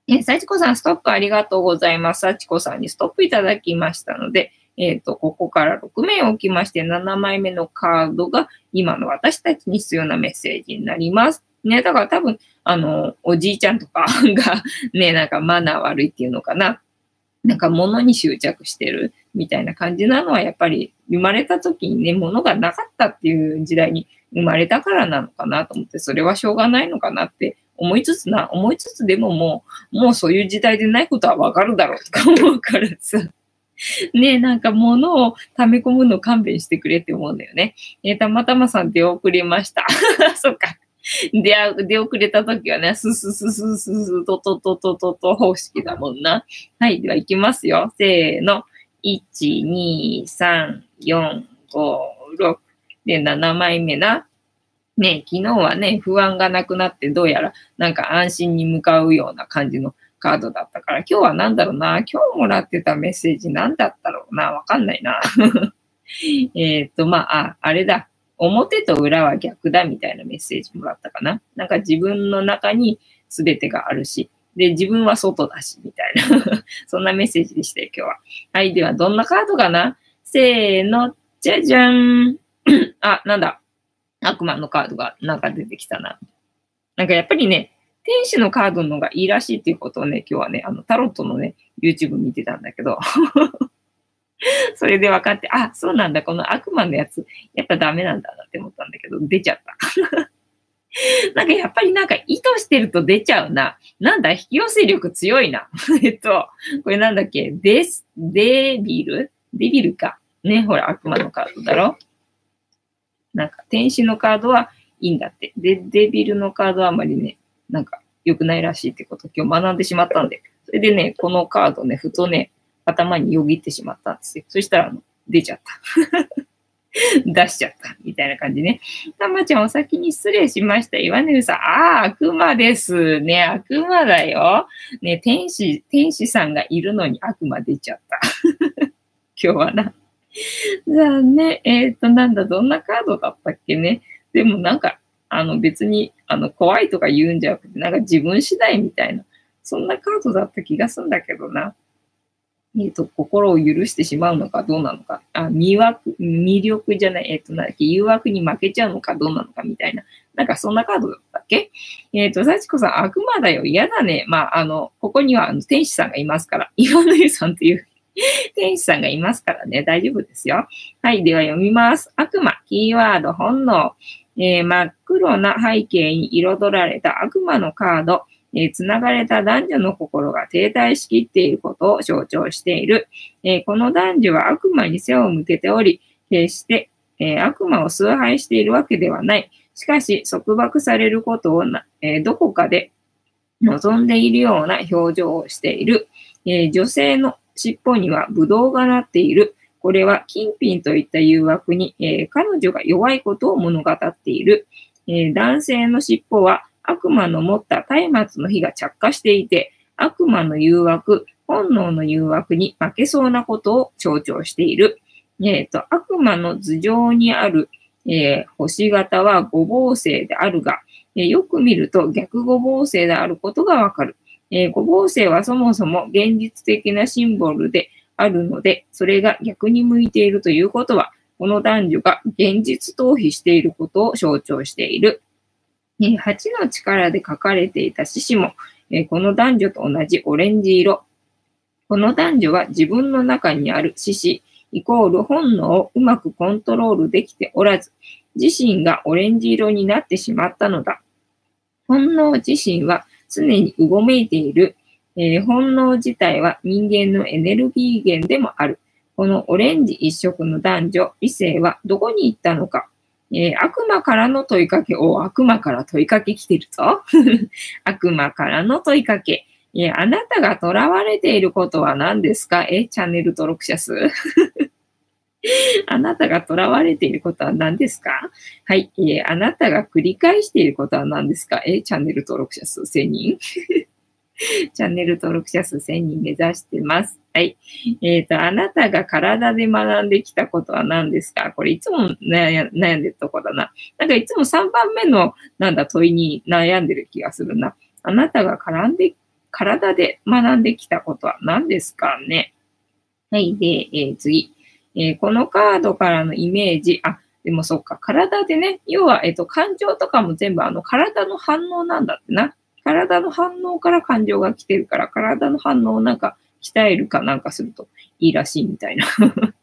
え幸子さん、ストップありがとうございます。幸子さんにストップいただきましたので、えっ、と、ここから6名置きまして、7枚目のカードが今の私たちに必要なメッセージになります。ね、だから多分、あの、おじいちゃんとかがね、なんかマナー悪いっていうのかな。なんか物に執着してるみたいな感じなのは、やっぱり生まれた時にね、物がなかったっていう時代に生まれたからなのかなと思って、それはしょうがないのかなって思いつつな、思いつつでももう、もうそういう時代でないことはわかるだろうとか思うからさ。ねえ、なんか物を溜め込むの勘弁してくれって思うんだよね。えー、たまたまさん出遅れました。そっか。出、出遅れた時はね、スススススストトトトトト方式だもんな。はい、では行きますよ。せーの。1、2、3、4、5、6。で、7枚目な。ね、昨日はね、不安がなくなって、どうやらなんか安心に向かうような感じのカードだったから、今日は何だろうな、今日もらってたメッセージ何だったろうな、わかんないな。えっと、まあ、あ、あれだ。表と裏は逆だみたいなメッセージもらったかな。なんか自分の中に全てがあるし、で、自分は外だし、みたいな。そんなメッセージでしたよ、今日は。はい、では、どんなカードかな？せーの、じゃじゃん。あ、なんだ？悪魔のカードがなんか出てきたな。なんかやっぱりね、天使のカードの方がいいらしいっていうことをね、今日はね、あの、タロットのね、YouTube 見てたんだけど、それで分かって、あ、そうなんだ、この悪魔のやつ、やっぱダメなんだなって思ったんだけど、出ちゃった。なんかやっぱりなんか意図してると出ちゃうな。なんだ、引き寄せ力強いな。えっと、これなんだっけ？デス、デビル？デビルか。ね、ほら、悪魔のカードだろ？なんか天使のカードはいいんだって。で、デビルのカードはあまりね、なんか良くないらしいってこと今日学んでしまったんで、それでね、このカードね、ふとね、頭によぎってしまったんですよ。そしたら、出ちゃった。出しちゃった。みたいな感じね。たまちゃんお先に失礼しました。岩根さん。ああ、悪魔ですね。悪魔だよ。ね、天使、天使さんがいるのに悪魔出ちゃった。今日はな。じゃあね、えっ、ー、と、なんだ、どんなカードだったっけね。でもなんか、あの別に、あの、怖いとか言うんじゃなくて、なんか自分次第みたいな、そんなカードだった気がするんだけどな。えっ、と、心を許してしまうのかどうなのか、あ、魅惑、魅力じゃない、えっ、ー、と、なんだっけ、誘惑に負けちゃうのかどうなのかみたいな、なんかそんなカードだったっけ？えっ、ー、と、幸子さん、悪魔だよ、嫌だね。まあ、あの、ここにはあの天使さんがいますから、岩の湯さんっていう 天使さんがいますからね、大丈夫ですよ。はい、では読みます。悪魔、キーワード、本能、えー、真っ黒な背景に彩られた悪魔のカード、えー、繋がれた男女の心が停滞しきっていることを象徴している。えー、この男女は悪魔に背を向けており、決して、えー、悪魔を崇拝しているわけではない。しかし、束縛されることをな、え、どこかで望んでいるような表情をしている。え、女性の尻尾にはブドウがなっている。これは金品といった誘惑に、え、彼女が弱いことを物語っている。え、男性の尻尾は悪魔の持った松明の火が着火していて、悪魔の誘惑、本能の誘惑に負けそうなことを象徴している。えっ、ー、と、悪魔の頭上にある、えー、星型は五芒星であるが、えー、よく見ると逆五芒星であることがわかる。えー、五芒星はそもそも現実的なシンボルであるので、それが逆に向いているということは、この男女が現実逃避していることを象徴している。8の力で書かれていた獅子も、この男女と同じオレンジ色。この男女は自分の中にある獅子イコール本能をうまくコントロールできておらず、自身がオレンジ色になってしまったのだ。本能自身は常にうごめいている。えー、本能自体は人間のエネルギー源でもある。このオレンジ一色の男女、異性はどこに行ったのか。えー、悪魔からの問いかけ、お、悪魔から問いかけ来てるぞ。悪魔からの問いかけ。えー、あなたが囚われていることは何ですか？え、チャンネル登録者数。あなたが囚われていることは何ですか？はい、えー、あなたが繰り返していることは何ですか？え、チャンネル登録者数。1000人。チャンネル登録者数1000人目指してます。はい。えっ、ー、と、あなたが体で学んできたことは何ですか？これいつも悩んでるとこだな。なんかいつも3番目のなんだ問いに悩んでる気がするな。あなたが絡んで、体で学んできたことは何ですかね？はい。で、えー、次、えー、このカードからのイメージ、あ、でもそっか、体でね、要は、えっ、と、感情とかも全部あの体の反応なんだってな。体の反応から感情が来てるから、体の反応をなんか鍛えるかなんかするといいらしいみたいな 感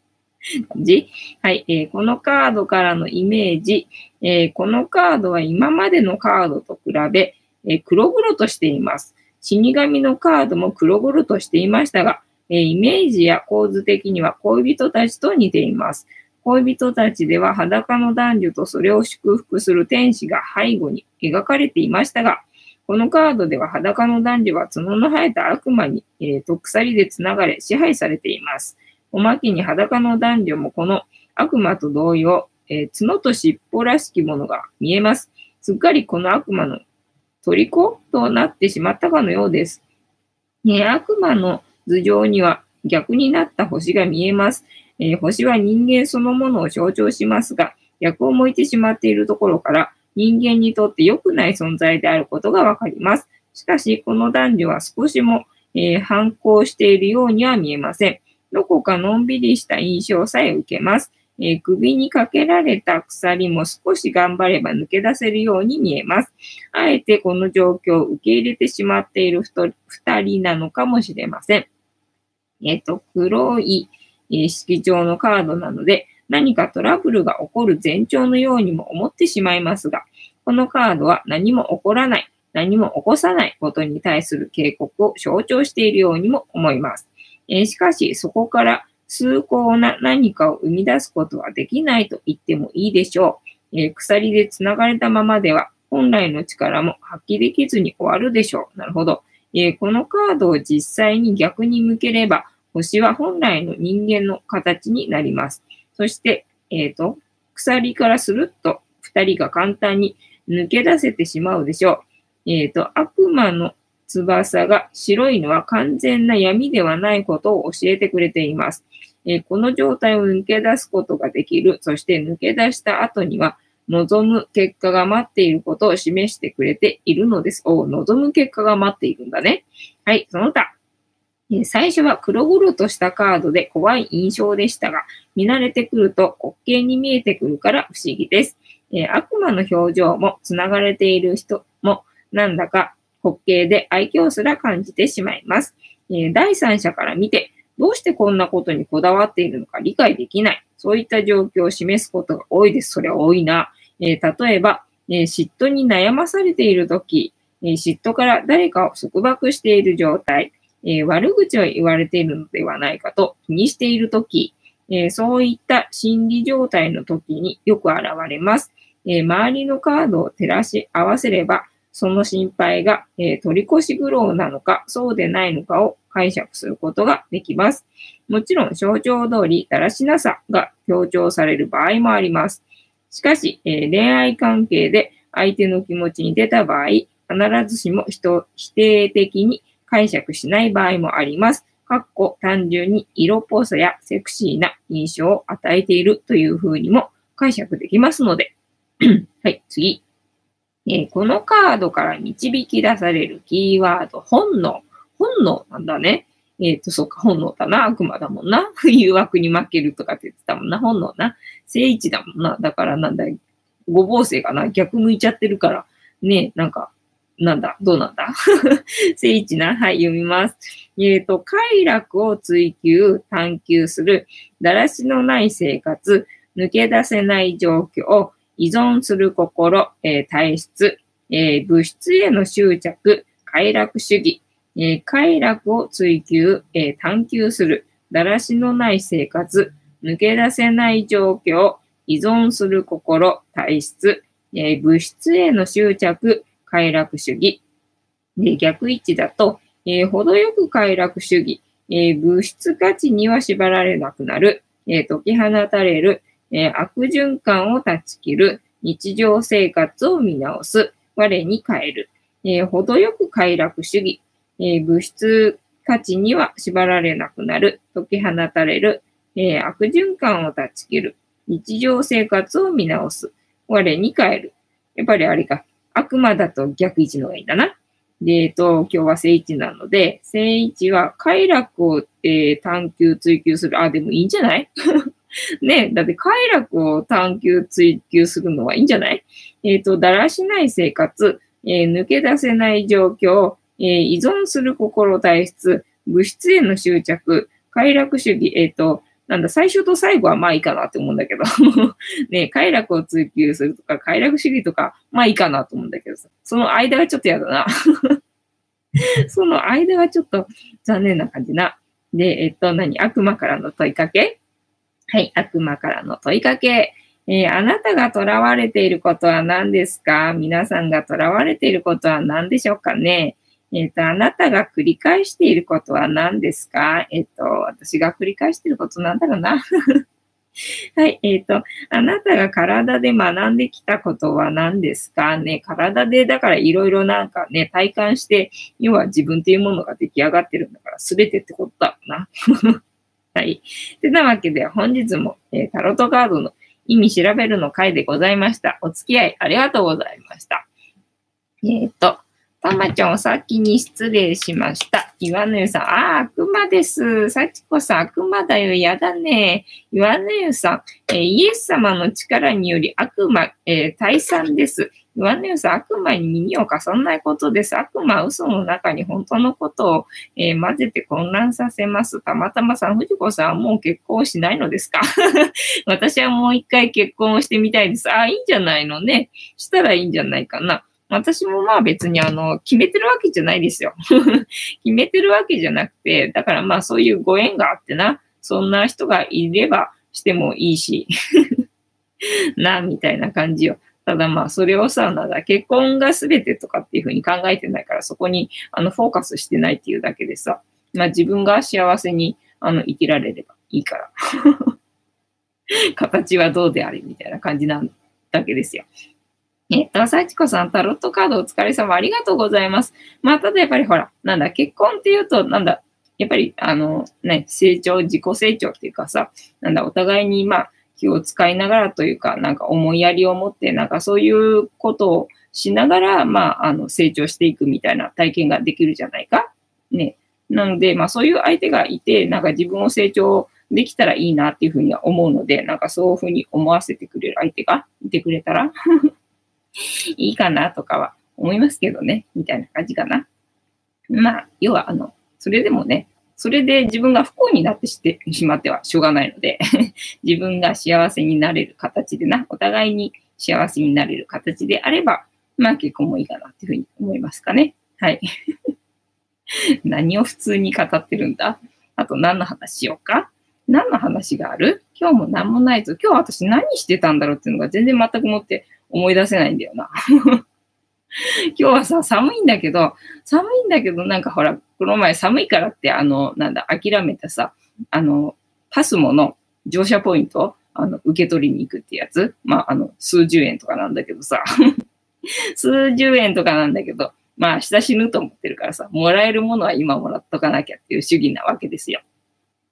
じ。はい、えー、このカードからのイメージ、えー、このカードは今までのカードと比べ、えー、黒々としています。死神のカードも黒々としていましたが、えイメージや構図的には恋人たちと似ています。恋人たちでは裸の男女とそれを祝福する天使が背後に描かれていましたが、このカードでは裸の男女は角の生えた悪魔に、えー、と鎖で繋がれ支配されています。おまけに裸の男女もこの悪魔と同様、えー、角と尻尾らしきものが見えます。すっかりこの悪魔の虜となってしまったかのようです。ね、悪魔の頭上には逆になった星が見えます。えー、星は人間そのものを象徴しますが、逆を向いてしまっているところから、人間にとって良くない存在であることがわかります。しかし、この男女は少しも、えー、反抗しているようには見えません。どこかのんびりした印象さえ受けます。えー、首にかけられた鎖も少し頑張れば抜け出せるように見えます。あえてこの状況を受け入れてしまっている二人なのかもしれません。えっ、ー、と、黒い、えー、色調のカードなので、何かトラブルが起こる前兆のようにも思ってしまいますが、このカードは何も起こらない、何も起こさないことに対する警告を象徴しているようにも思います。えー、しかし、そこから崇高な何かを生み出すことはできないと言ってもいいでしょう。えー、鎖で繋がれたままでは、本来の力も発揮できずに終わるでしょう。なるほど。えー、このカードを実際に逆に向ければ、星は本来の人間の形になります。そして、えっ、と、鎖からスルッと二人が簡単に抜け出せてしまうでしょう。えっ、と、悪魔の翼が白いのは完全な闇ではないことを教えてくれています。えこの状態を抜け出すことができる。そして抜け出した後には、望む結果が待っていることを示してくれているのです。お望む結果が待っているんだね。はい、その他。最初は黒々としたカードで怖い印象でしたが、見慣れてくると滑稽に見えてくるから不思議です。え悪魔の表情も繋がれている人もなんだか滑稽で愛嬌すら感じてしまいます。え第三者から見て、どうしてこんなことにこだわっているのか理解できない。そういった状況を示すことが多いです。それは多いな。えー、例えば、え、嫉妬に悩まされているとき、え、嫉妬から誰かを束縛している状態、え悪口を言われているのではないかと気にしているとき、えそういった心理状態のときによく現れます。え周りのカードを照らし合わせれば、その心配が、え取り越し苦労なのか、そうでないのかを解釈することができます。もちろん、象徴通り、だらしなさが強調される場合もあります。しかし、え、恋愛関係で相手の気持ちに出た場合、必ずしも人否定的に解釈しない場合もあります。かっこ単純に色っぽさやセクシーな印象を与えているというふうにも解釈できますので。はい、次。えー、このカードから導き出されるキーワード、本能。本能なんだね。えっ、ー、と、そうか、本能だな。悪魔だもんな。誘惑に負けるとかって言ってたもんな。本能な。聖一だもんな。だからなんだ、ごぼう星かな。逆向いちゃってるから。ね、なんか、なんだ、どうなんだ？聖一な。はい、読みます。えっ、ー、と、快楽を追求、探求する、だらしのない生活、抜け出せない状況、依存する心、えー、体質、えー、物質への執着、快楽主義、えー、快楽を追求、えー、探求する、だらしのない生活、抜け出せない状況、依存する心、体質、えー、物質への執着、快楽主義。で逆位置だと、えー、程よく快楽主義、えー、物質価値には縛られなくなる、えー、解き放たれる、え悪循環を断ち切る、日常生活を見直す、我に変える、え程よく快楽主義、え、物質価値には縛られなくなる、解き放たれる、え、悪循環を断ち切る、日常生活を見直す、我に変える。やっぱりあれか、悪魔だと逆位置の方がいいんだな。で、えっと、今日は正位置なので、正位置は快楽を、えー、探求、追求する。あ、でもいいんじゃない？ねだって快楽を探求、追求するのはいいんじゃない？えっ、ー、と、だらしない生活、えー、抜け出せない状況、えー、依存する心体質、物質への執着、快楽主義、えっ、と、なんだ、最初と最後はまあいいかなって思うんだけど。ね、快楽を追求するとか、快楽主義とか、まあいいかなと思うんだけどさ、その間がちょっとやだな。その間はちょっと残念な感じな。で、えっと、何？悪魔からの問いかけ？はい、悪魔からの問いかけ。えー、あなたが囚われていることは何ですか？皆さんが囚われていることは何でしょうかね？えっ、ー、と、あなたが繰り返していることは何ですか？えっ、ー、と、私が繰り返していることなんだろうな。はい、えっ、ー、と、あなたが体で学んできたことは何ですか？ね、体で、だからいろいろなんかね、体感して、要は自分というものが出来上がってるんだから、すべてってことだな。はい。てなわけで、本日も、えー、タロットカードの意味調べるの回でございました。お付き合いありがとうございました。えっ、ー、と、たまちゃんお先に失礼しました。岩根さん、ああ、悪魔です。幸子さん、悪魔だよ。やだね。岩根さん、えー、イエス様の力により悪魔、えー、退散です。岩根さん、悪魔に耳を貸さないことです。悪魔、嘘の中に本当のことを、えー、混ぜて混乱させます。たまたまさん、藤子さんはもう結婚しないのですか？私はもう一回結婚をしてみたいです。ああ、いいんじゃないのね。したらいいんじゃないかな。私もまあ別にあの、決めてるわけじゃないですよ。決めてるわけじゃなくて、だからまあそういうご縁があってな、そんな人がいればしてもいいし、な、みたいな感じよ。ただまあそれをさ、なんだ、結婚が全てとかっていうふうに考えてないから、そこにあのフォーカスしてないっていうだけでさ、まあ自分が幸せにあの生きられればいいから。形はどうであれみたいな感じなんだけですよ。えっと、幸子さん、タロットカードお疲れ様ありがとうございます。まあ、ただやっぱりほら、なんだ、結婚っていうと、なんだ、やっぱり、あの、ね、成長、自己成長っていうかさ、なんだ、お互いに、まあ、気を使いながらというか、なんか思いやりを持って、なんかそういうことをしながら、まあ、あの、成長していくみたいな体験ができるじゃないか。ね。なので、まあ、そういう相手がいて、なんか自分を成長できたらいいなっていうふうには思うので、なんかそういうふうに思わせてくれる相手がいてくれたら いいかなとかは思いますけどね、みたいな感じかな。まあ、要は、あの、それでもね、それで自分が不幸になってしてしまってはしょうがないので 自分が幸せになれる形でな、お互いに幸せになれる形であれば、まあ結婚もいいかなっていうふうに思いますかね。はい。何を普通に語ってるんだ？あと何の話しようか？何の話がある？今日も何もないぞ。今日私何してたんだろうっていうのが全然全くもって思い出せないんだよな。今日はさ、寒いんだけど、寒いんだけど、なんかほら、この前寒いからって、あの、なんだ、諦めたさ、あの、パスモの乗車ポイント、あの、受け取りに行くってやつ。まあ、あの、数十円とかなんだけどさ、数十円とかなんだけど、まあ、明日死ぬと思ってるからさ、もらえるものは今もらっとかなきゃっていう主義なわけですよ。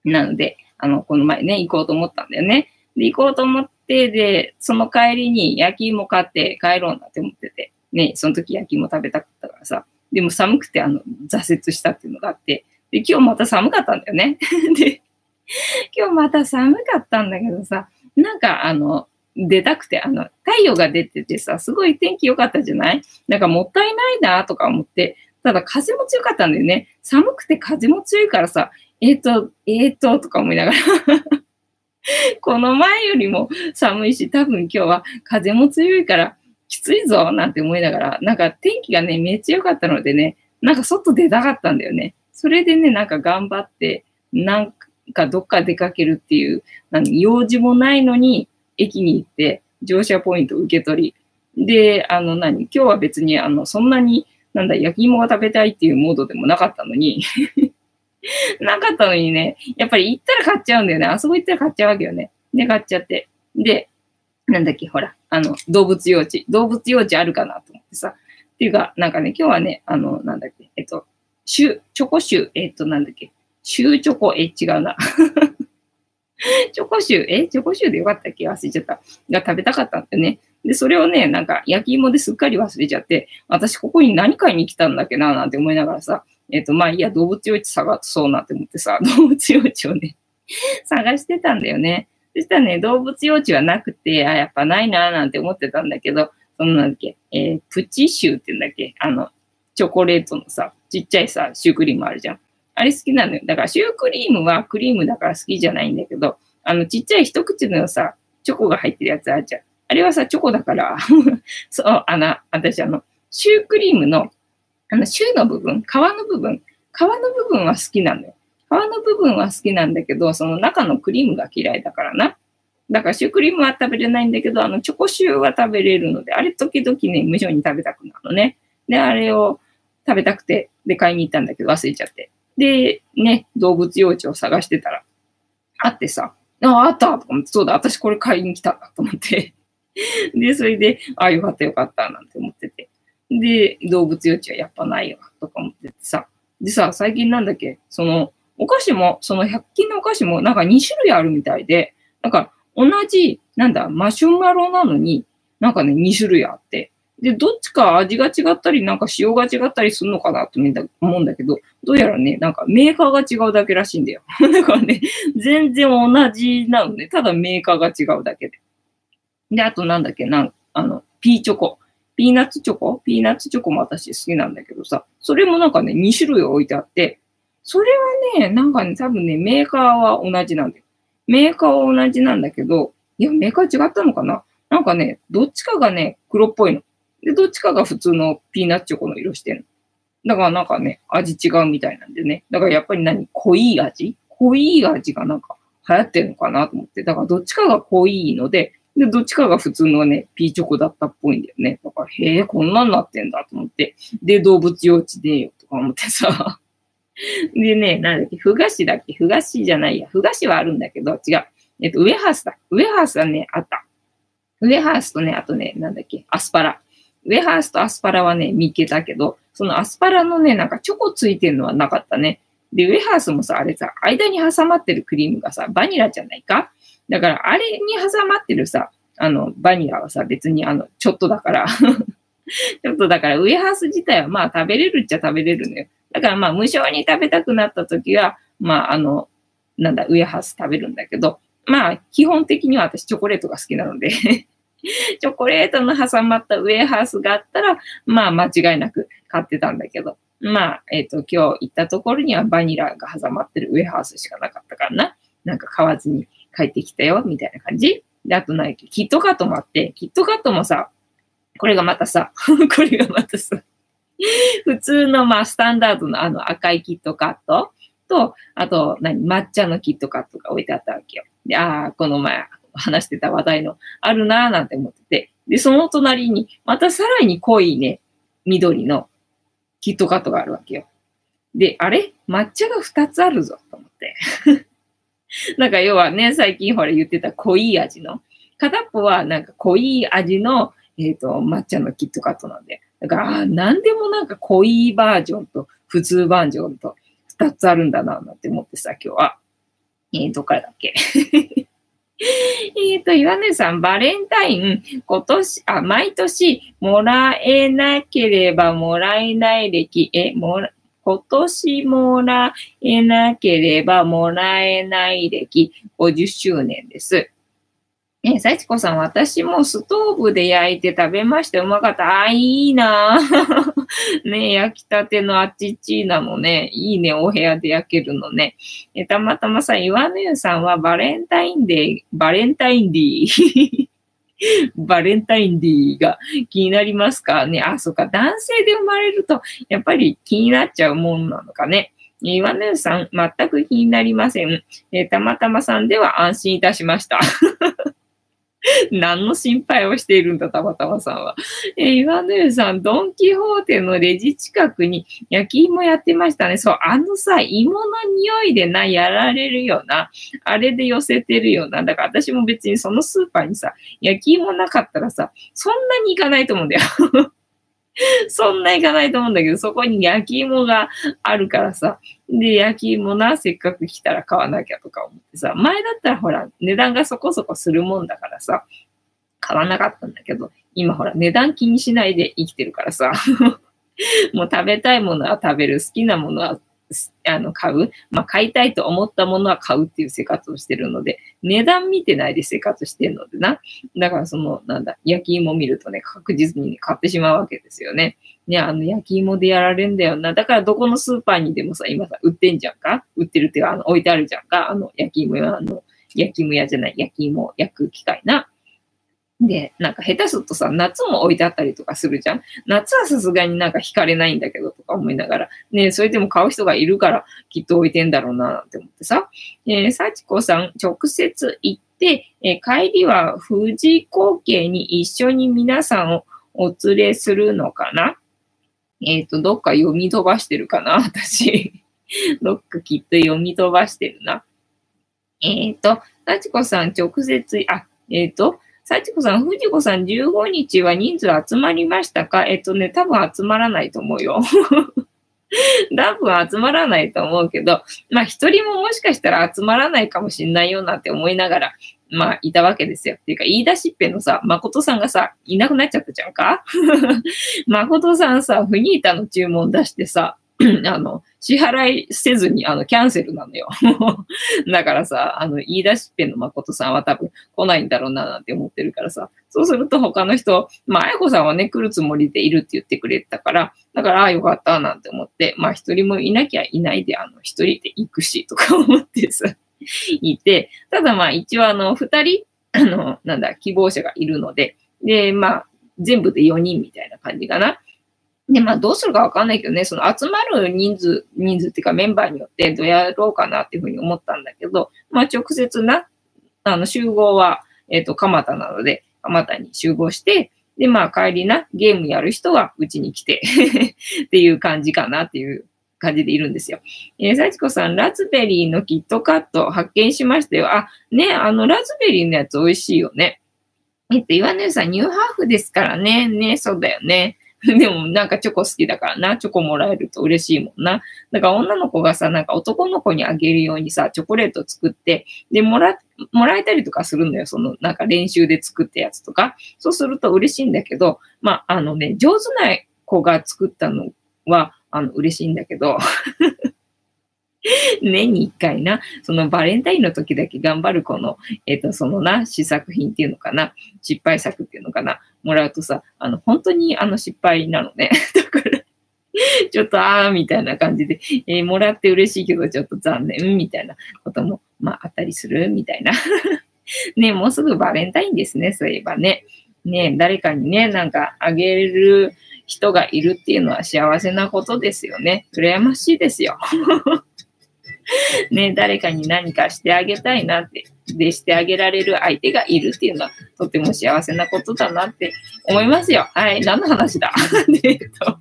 なので、あの、この前ね、行こうと思ったんだよね。で、行こうと思っ、で、その帰りに焼き芋買って帰ろうなって思ってて、ね、その時焼き芋食べたかったからさ、でも寒くてあの、挫折したっていうのがあって、で、今日また寒かったんだよね。で、今日また寒かったんだけどさ、なんかあの、出たくて、あの、太陽が出ててさ、すごい天気良かったじゃない？なんかもったいないなとか思って、ただ風も強かったんだよね。寒くて風も強いからさ、えっ、ー、と、えっ、ー、と、とか思いながら。この前よりも寒いし、多分今日は風も強いからきついぞなんて思いながら、なんか天気がね、めっちゃ良かったのでね、なんか外出たかったんだよね。それでね、なんか頑張って、なんかどっか出かけるっていう、何、用事もないのに、駅に行って、乗車ポイント受け取り。で、あの何、今日は別に、あの、そんなに、なんだ、焼き芋が食べたいっていうモードでもなかったのに なかったのにね、やっぱり行ったら買っちゃうんだよね。あそこ行ったら買っちゃうわけよね。で、買っちゃって。で、なんだっけ、ほら、あの、動物幼稚。動物幼稚あるかなと思ってさ。っていうか、なんかね、今日はね、あの、なんだっけ、えっと、シュ、チョコシュ、えっと、なんだっけ、シューチョコ、え、違うな。チョコシュ、え？チョコシュでよかったっけ？忘れちゃった。が食べたかったんだよね。で、それをね、なんか焼き芋ですっかり忘れちゃって、私ここに何買いに来たんだっけな、なんて思いながらさ、えっ、と、まあいや、動物幼稚探そうなって思ってさ、動物幼稚をね、探してたんだよね。そしたらね、動物幼稚はなくて、あ、やっぱないな、なんて思ってたんだけど、そのなんだっけ、えー、プチシューって言うんだっけあの、チョコレートのさ、ちっちゃいさ、シュークリームあるじゃん。あれ好きなのよ。だからシュークリームはクリームだから好きじゃないんだけど、あの、ちっちゃい一口のさ、チョコが入ってるやつあるじゃん。あれはさ、チョコだから そう、あの、私あの、シュークリームの、あの、シューの部分、皮の部分、皮の部分は好きなのよ。皮の部分は好きなんだけど、その中のクリームが嫌いだからな。だからシュークリームは食べれないんだけど、あの、チョコシューは食べれるので、あれ時々ね、無性に食べたくなるのね。で、あれを食べたくて、で、買いに行ったんだけど、忘れちゃって。で、ね、動物幼稚を探してたら、あってさ、あ、あったと思って、そうだ、私これ買いに来たんだと思ってで、それで、あ、よかったよかったなんて思ってて。で、動物幼稚はやっぱないよ、とか思っててさ。でさ、最近なんだっけ、その、お菓子も、その100均のお菓子もなんか2種類あるみたいで、なんか同じ、なんだ、マシュマロなのに、なんかね、2種類あって、で、どっちか味が違ったり、なんか塩が違ったりするのかなと思うんだけど、どうやらね、なんかメーカーが違うだけらしいんだよ。だからね、全然同じなのね。ただメーカーが違うだけで。で、あとなんだっけ、なんあの、ピーチョコ。ピーナッツチョコ？ピーナッツチョコも私好きなんだけどさ、それもなんかね、2種類置いてあって、それはね、なんかね、多分ね、メーカーは同じなんだよ。メーカーは同じなんだけど、いや、メーカー違ったのかな？なんかね、どっちかがね、黒っぽいの。で、どっちかが普通のピーナッツチョコの色してんの。だからなんかね、味違うみたいなんでね。だからやっぱり何？濃い味？濃い味がなんか流行ってるのかなと思って。だからどっちかが濃いので、で、どっちかが普通のね、ピーチョコだったっぽいんだよね。だから、へえ、こんなんなってんだと思って。で、動物幼稚でよとか思ってさ。でね、なんだっけ、ふ菓子だっけ？ふ菓子じゃないや。ふ菓子はあるんだけど、違う。えっと、ウエハースだ。ウエハースはね、あった。ウエハースとね、あとね、なんだっけ、アスパラ。ウエハースとアスパラはね、見っけたけど、そのアスパラのね、なんかチョコついてるのはなかったね。で、ウエハースもさ、あれさ、間に挟まってるクリームがさ、バニラじゃないか？だから、あれに挟まってるさ、あの、バニラはさ、別にあの、ちょっとだから ちょっとだから、ウエハース自体はまあ食べれるっちゃ食べれるのよ。だからまあ、無償に食べたくなった時は、まあ、あの、なんだ、ウエハース食べるんだけど、まあ、基本的には私チョコレートが好きなので チョコレートの挟まったウエハースがあったら、まあ、間違いなく買ってたんだけど、まあ、えっ、ー、と、今日行ったところにはバニラが挟まってるウエハースしかなかったからな。なんか買わずに帰ってきたよ、みたいな感じ。で、あとないキットカットもあって、キットカットもさ、これがまたさ、これがまたさ、普通のまあスタンダードのあの赤いキットカットと、あと何、抹茶のキットカットが置いてあったわけよ。で、ああ、この前話してた話題のあるなーなんて思ってて。で、その隣にまたさらに濃いね、緑のキットカットがあるわけよ。で、あれ？抹茶が2つあるぞと思って。なんか要はね、最近ほら言ってた濃い味の。片っぽはなんか濃い味の、えっ、ー、と、抹茶のキットカットなんで。だから、何でもなんか濃いバージョンと普通バージョンと2つあるんだな、なんて思ってさ、今日は。えー、どっからだっけ えっと、岩根さん、バレンタイン、今年、あ、毎年、もらえなければもらえない歴、え、もら、今年もらえなければもらえない歴50周年です。え、幸子さん、私もストーブで焼いて食べました。うまかった。あ、いいな ね焼きたてのあっちっちなのね。いいね、お部屋で焼けるのね。え、たまたまさ、岩根湯さんはバレンタインデー、バレンタインディー バレンタインディーが気になりますかね。あ、そうか。男性で生まれると、やっぱり気になっちゃうもんなのかね。岩根さん、全く気になりません。えたまたまさんでは安心いたしました。何の心配をしているんだ、たまたまさんは。え、岩野湯さん、ドンキホーテのレジ近くに焼き芋やってましたね。そう、あのさ、芋の匂いでな、やられるよな。あれで寄せてるよな。だから私も別にそのスーパーにさ、焼き芋なかったらさ、そんなに行かないと思うんだよ。そんな行かないと思うんだけど、そこに焼き芋があるからさ、で、焼き芋な、せっかく来たら買わなきゃとか思ってさ、前だったらほら、値段がそこそこするもんだからさ、買わなかったんだけど、今ほら、値段気にしないで生きてるからさ、もう食べたいものは食べる、好きなものはあの、買う。まあ、買いたいと思ったものは買うっていう生活をしてるので、値段見てないで生活してるのでな。だからその、なんだ、焼き芋見るとね、確実に、買ってしまうわけですよね。ね、あの、焼き芋でやられんだよな。だからどこのスーパーにでもさ、今さ、売ってんじゃんか？売ってるっていう、あの、置いてあるじゃんか？あの、焼き芋屋、あの、焼き芋屋じゃない、焼き芋焼く機械な。で、なんか下手するとさ、夏も置いてあったりとかするじゃん？夏はさすがになんか惹かれないんだけどとか思いながら、ねそれでも買う人がいるからきっと置いてんだろうなって思ってさ。えー、幸子さん、直接行って、えー、帰りは富士光景に一緒に皆さんをお連れするのかな？えっ、ー、と、どっか読み飛ばしてるかな 私。どっかきっと読み飛ばしてるな。えっ、ー、と、幸子さん直接、あ、えっ、ー、と、幸子さん、藤子さん15日は人数集まりましたか？えっとね、多分集まらないと思うよ。多分集まらないと思うけど、まあ一人ももしかしたら集まらないかもしんないよなって思いながら、まあいたわけですよ。っていうか、言い出しっぺのさ、誠さんがさ、いなくなっちゃったじゃんか？誠さんさ、フニータの注文出してさ、あの、支払いせずに、あの、キャンセルなのよ。だからさ、あの、言い出しっぺの誠さんは多分来ないんだろうな、なんて思ってるからさ。そうすると他の人、まあ、あやこさんはね、来るつもりでいるって言ってくれたから、だから、ああ、よかった、なんて思って、まあ、一人もいなきゃいないで、あの、一人で行くし、とか思ってさ、いて、ただまあ、一応あの、二人、あの、なんだ、希望者がいるので、で、まあ、全部で4人みたいな感じかな。で、まあ、どうするかわかんないけどね、その集まる人数、人数っていうかメンバーによってどうやろうかなっていうふうに思ったんだけど、まあ、直接な、あの、集合は、えっ、ー、と、蒲田なので、蒲田に集合して、で、まあ、帰りな、ゲームやる人はうちに来て っていう感じかなっていう感じでいるんですよ。えー、幸子さん、ラズベリーのキットカット発見しましたよ。あ、ね、あの、ラズベリーのやつ美味しいよね。えっと、岩根さん、ニューハーフですからね。ね、そうだよね。でもなんかチョコ好きだからな。チョコもらえると嬉しいもんな。だから女の子がさ、なんか男の子にあげるようにさ、チョコレート作って、で、もら、もらえたりとかするのよ。その、なんか練習で作ったやつとか。そうすると嬉しいんだけど、まあ、あのね、上手な子が作ったのは、あの、嬉しいんだけど 年に一回な、そのバレンタインの時だけ頑張る子の、えっ、ー、と、そのな、試作品っていうのかな、失敗作っていうのかな、もらうとさ、あの、本当にあの失敗なのね。だから、ちょっとあーみたいな感じで、えー、もらって嬉しいけどちょっと残念みたいなことも、まあ、あったりするみたいな。ね、もうすぐバレンタインですね、そういえばね。ね、誰かにね、なんかあげる人がいるっていうのは幸せなことですよね。羨ましいですよ。ね、誰かに何かしてあげたいなって、でしてあげられる相手がいるっていうのはとても幸せなことだなって思いますよ。はい、何の話だ？えっと、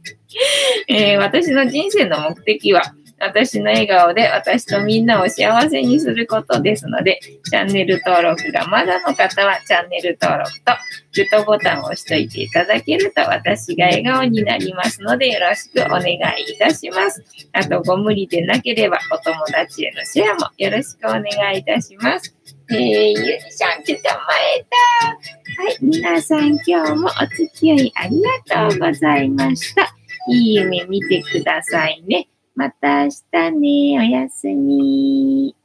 えー、私の人生の目的は、私の笑顔で私とみんなを幸せにすることですので、チャンネル登録がまだの方はチャンネル登録とグッドボタンを押しといていただけると私が笑顔になりますのでよろしくお願いいたします。あと、ご無理でなければお友達へのシェアもよろしくお願いいたします。えー、ゆりちゃん、ちょっと前だ。はい、皆さん今日もお付き合いありがとうございました。いい夢見てくださいね。また明日ね。おやすみ。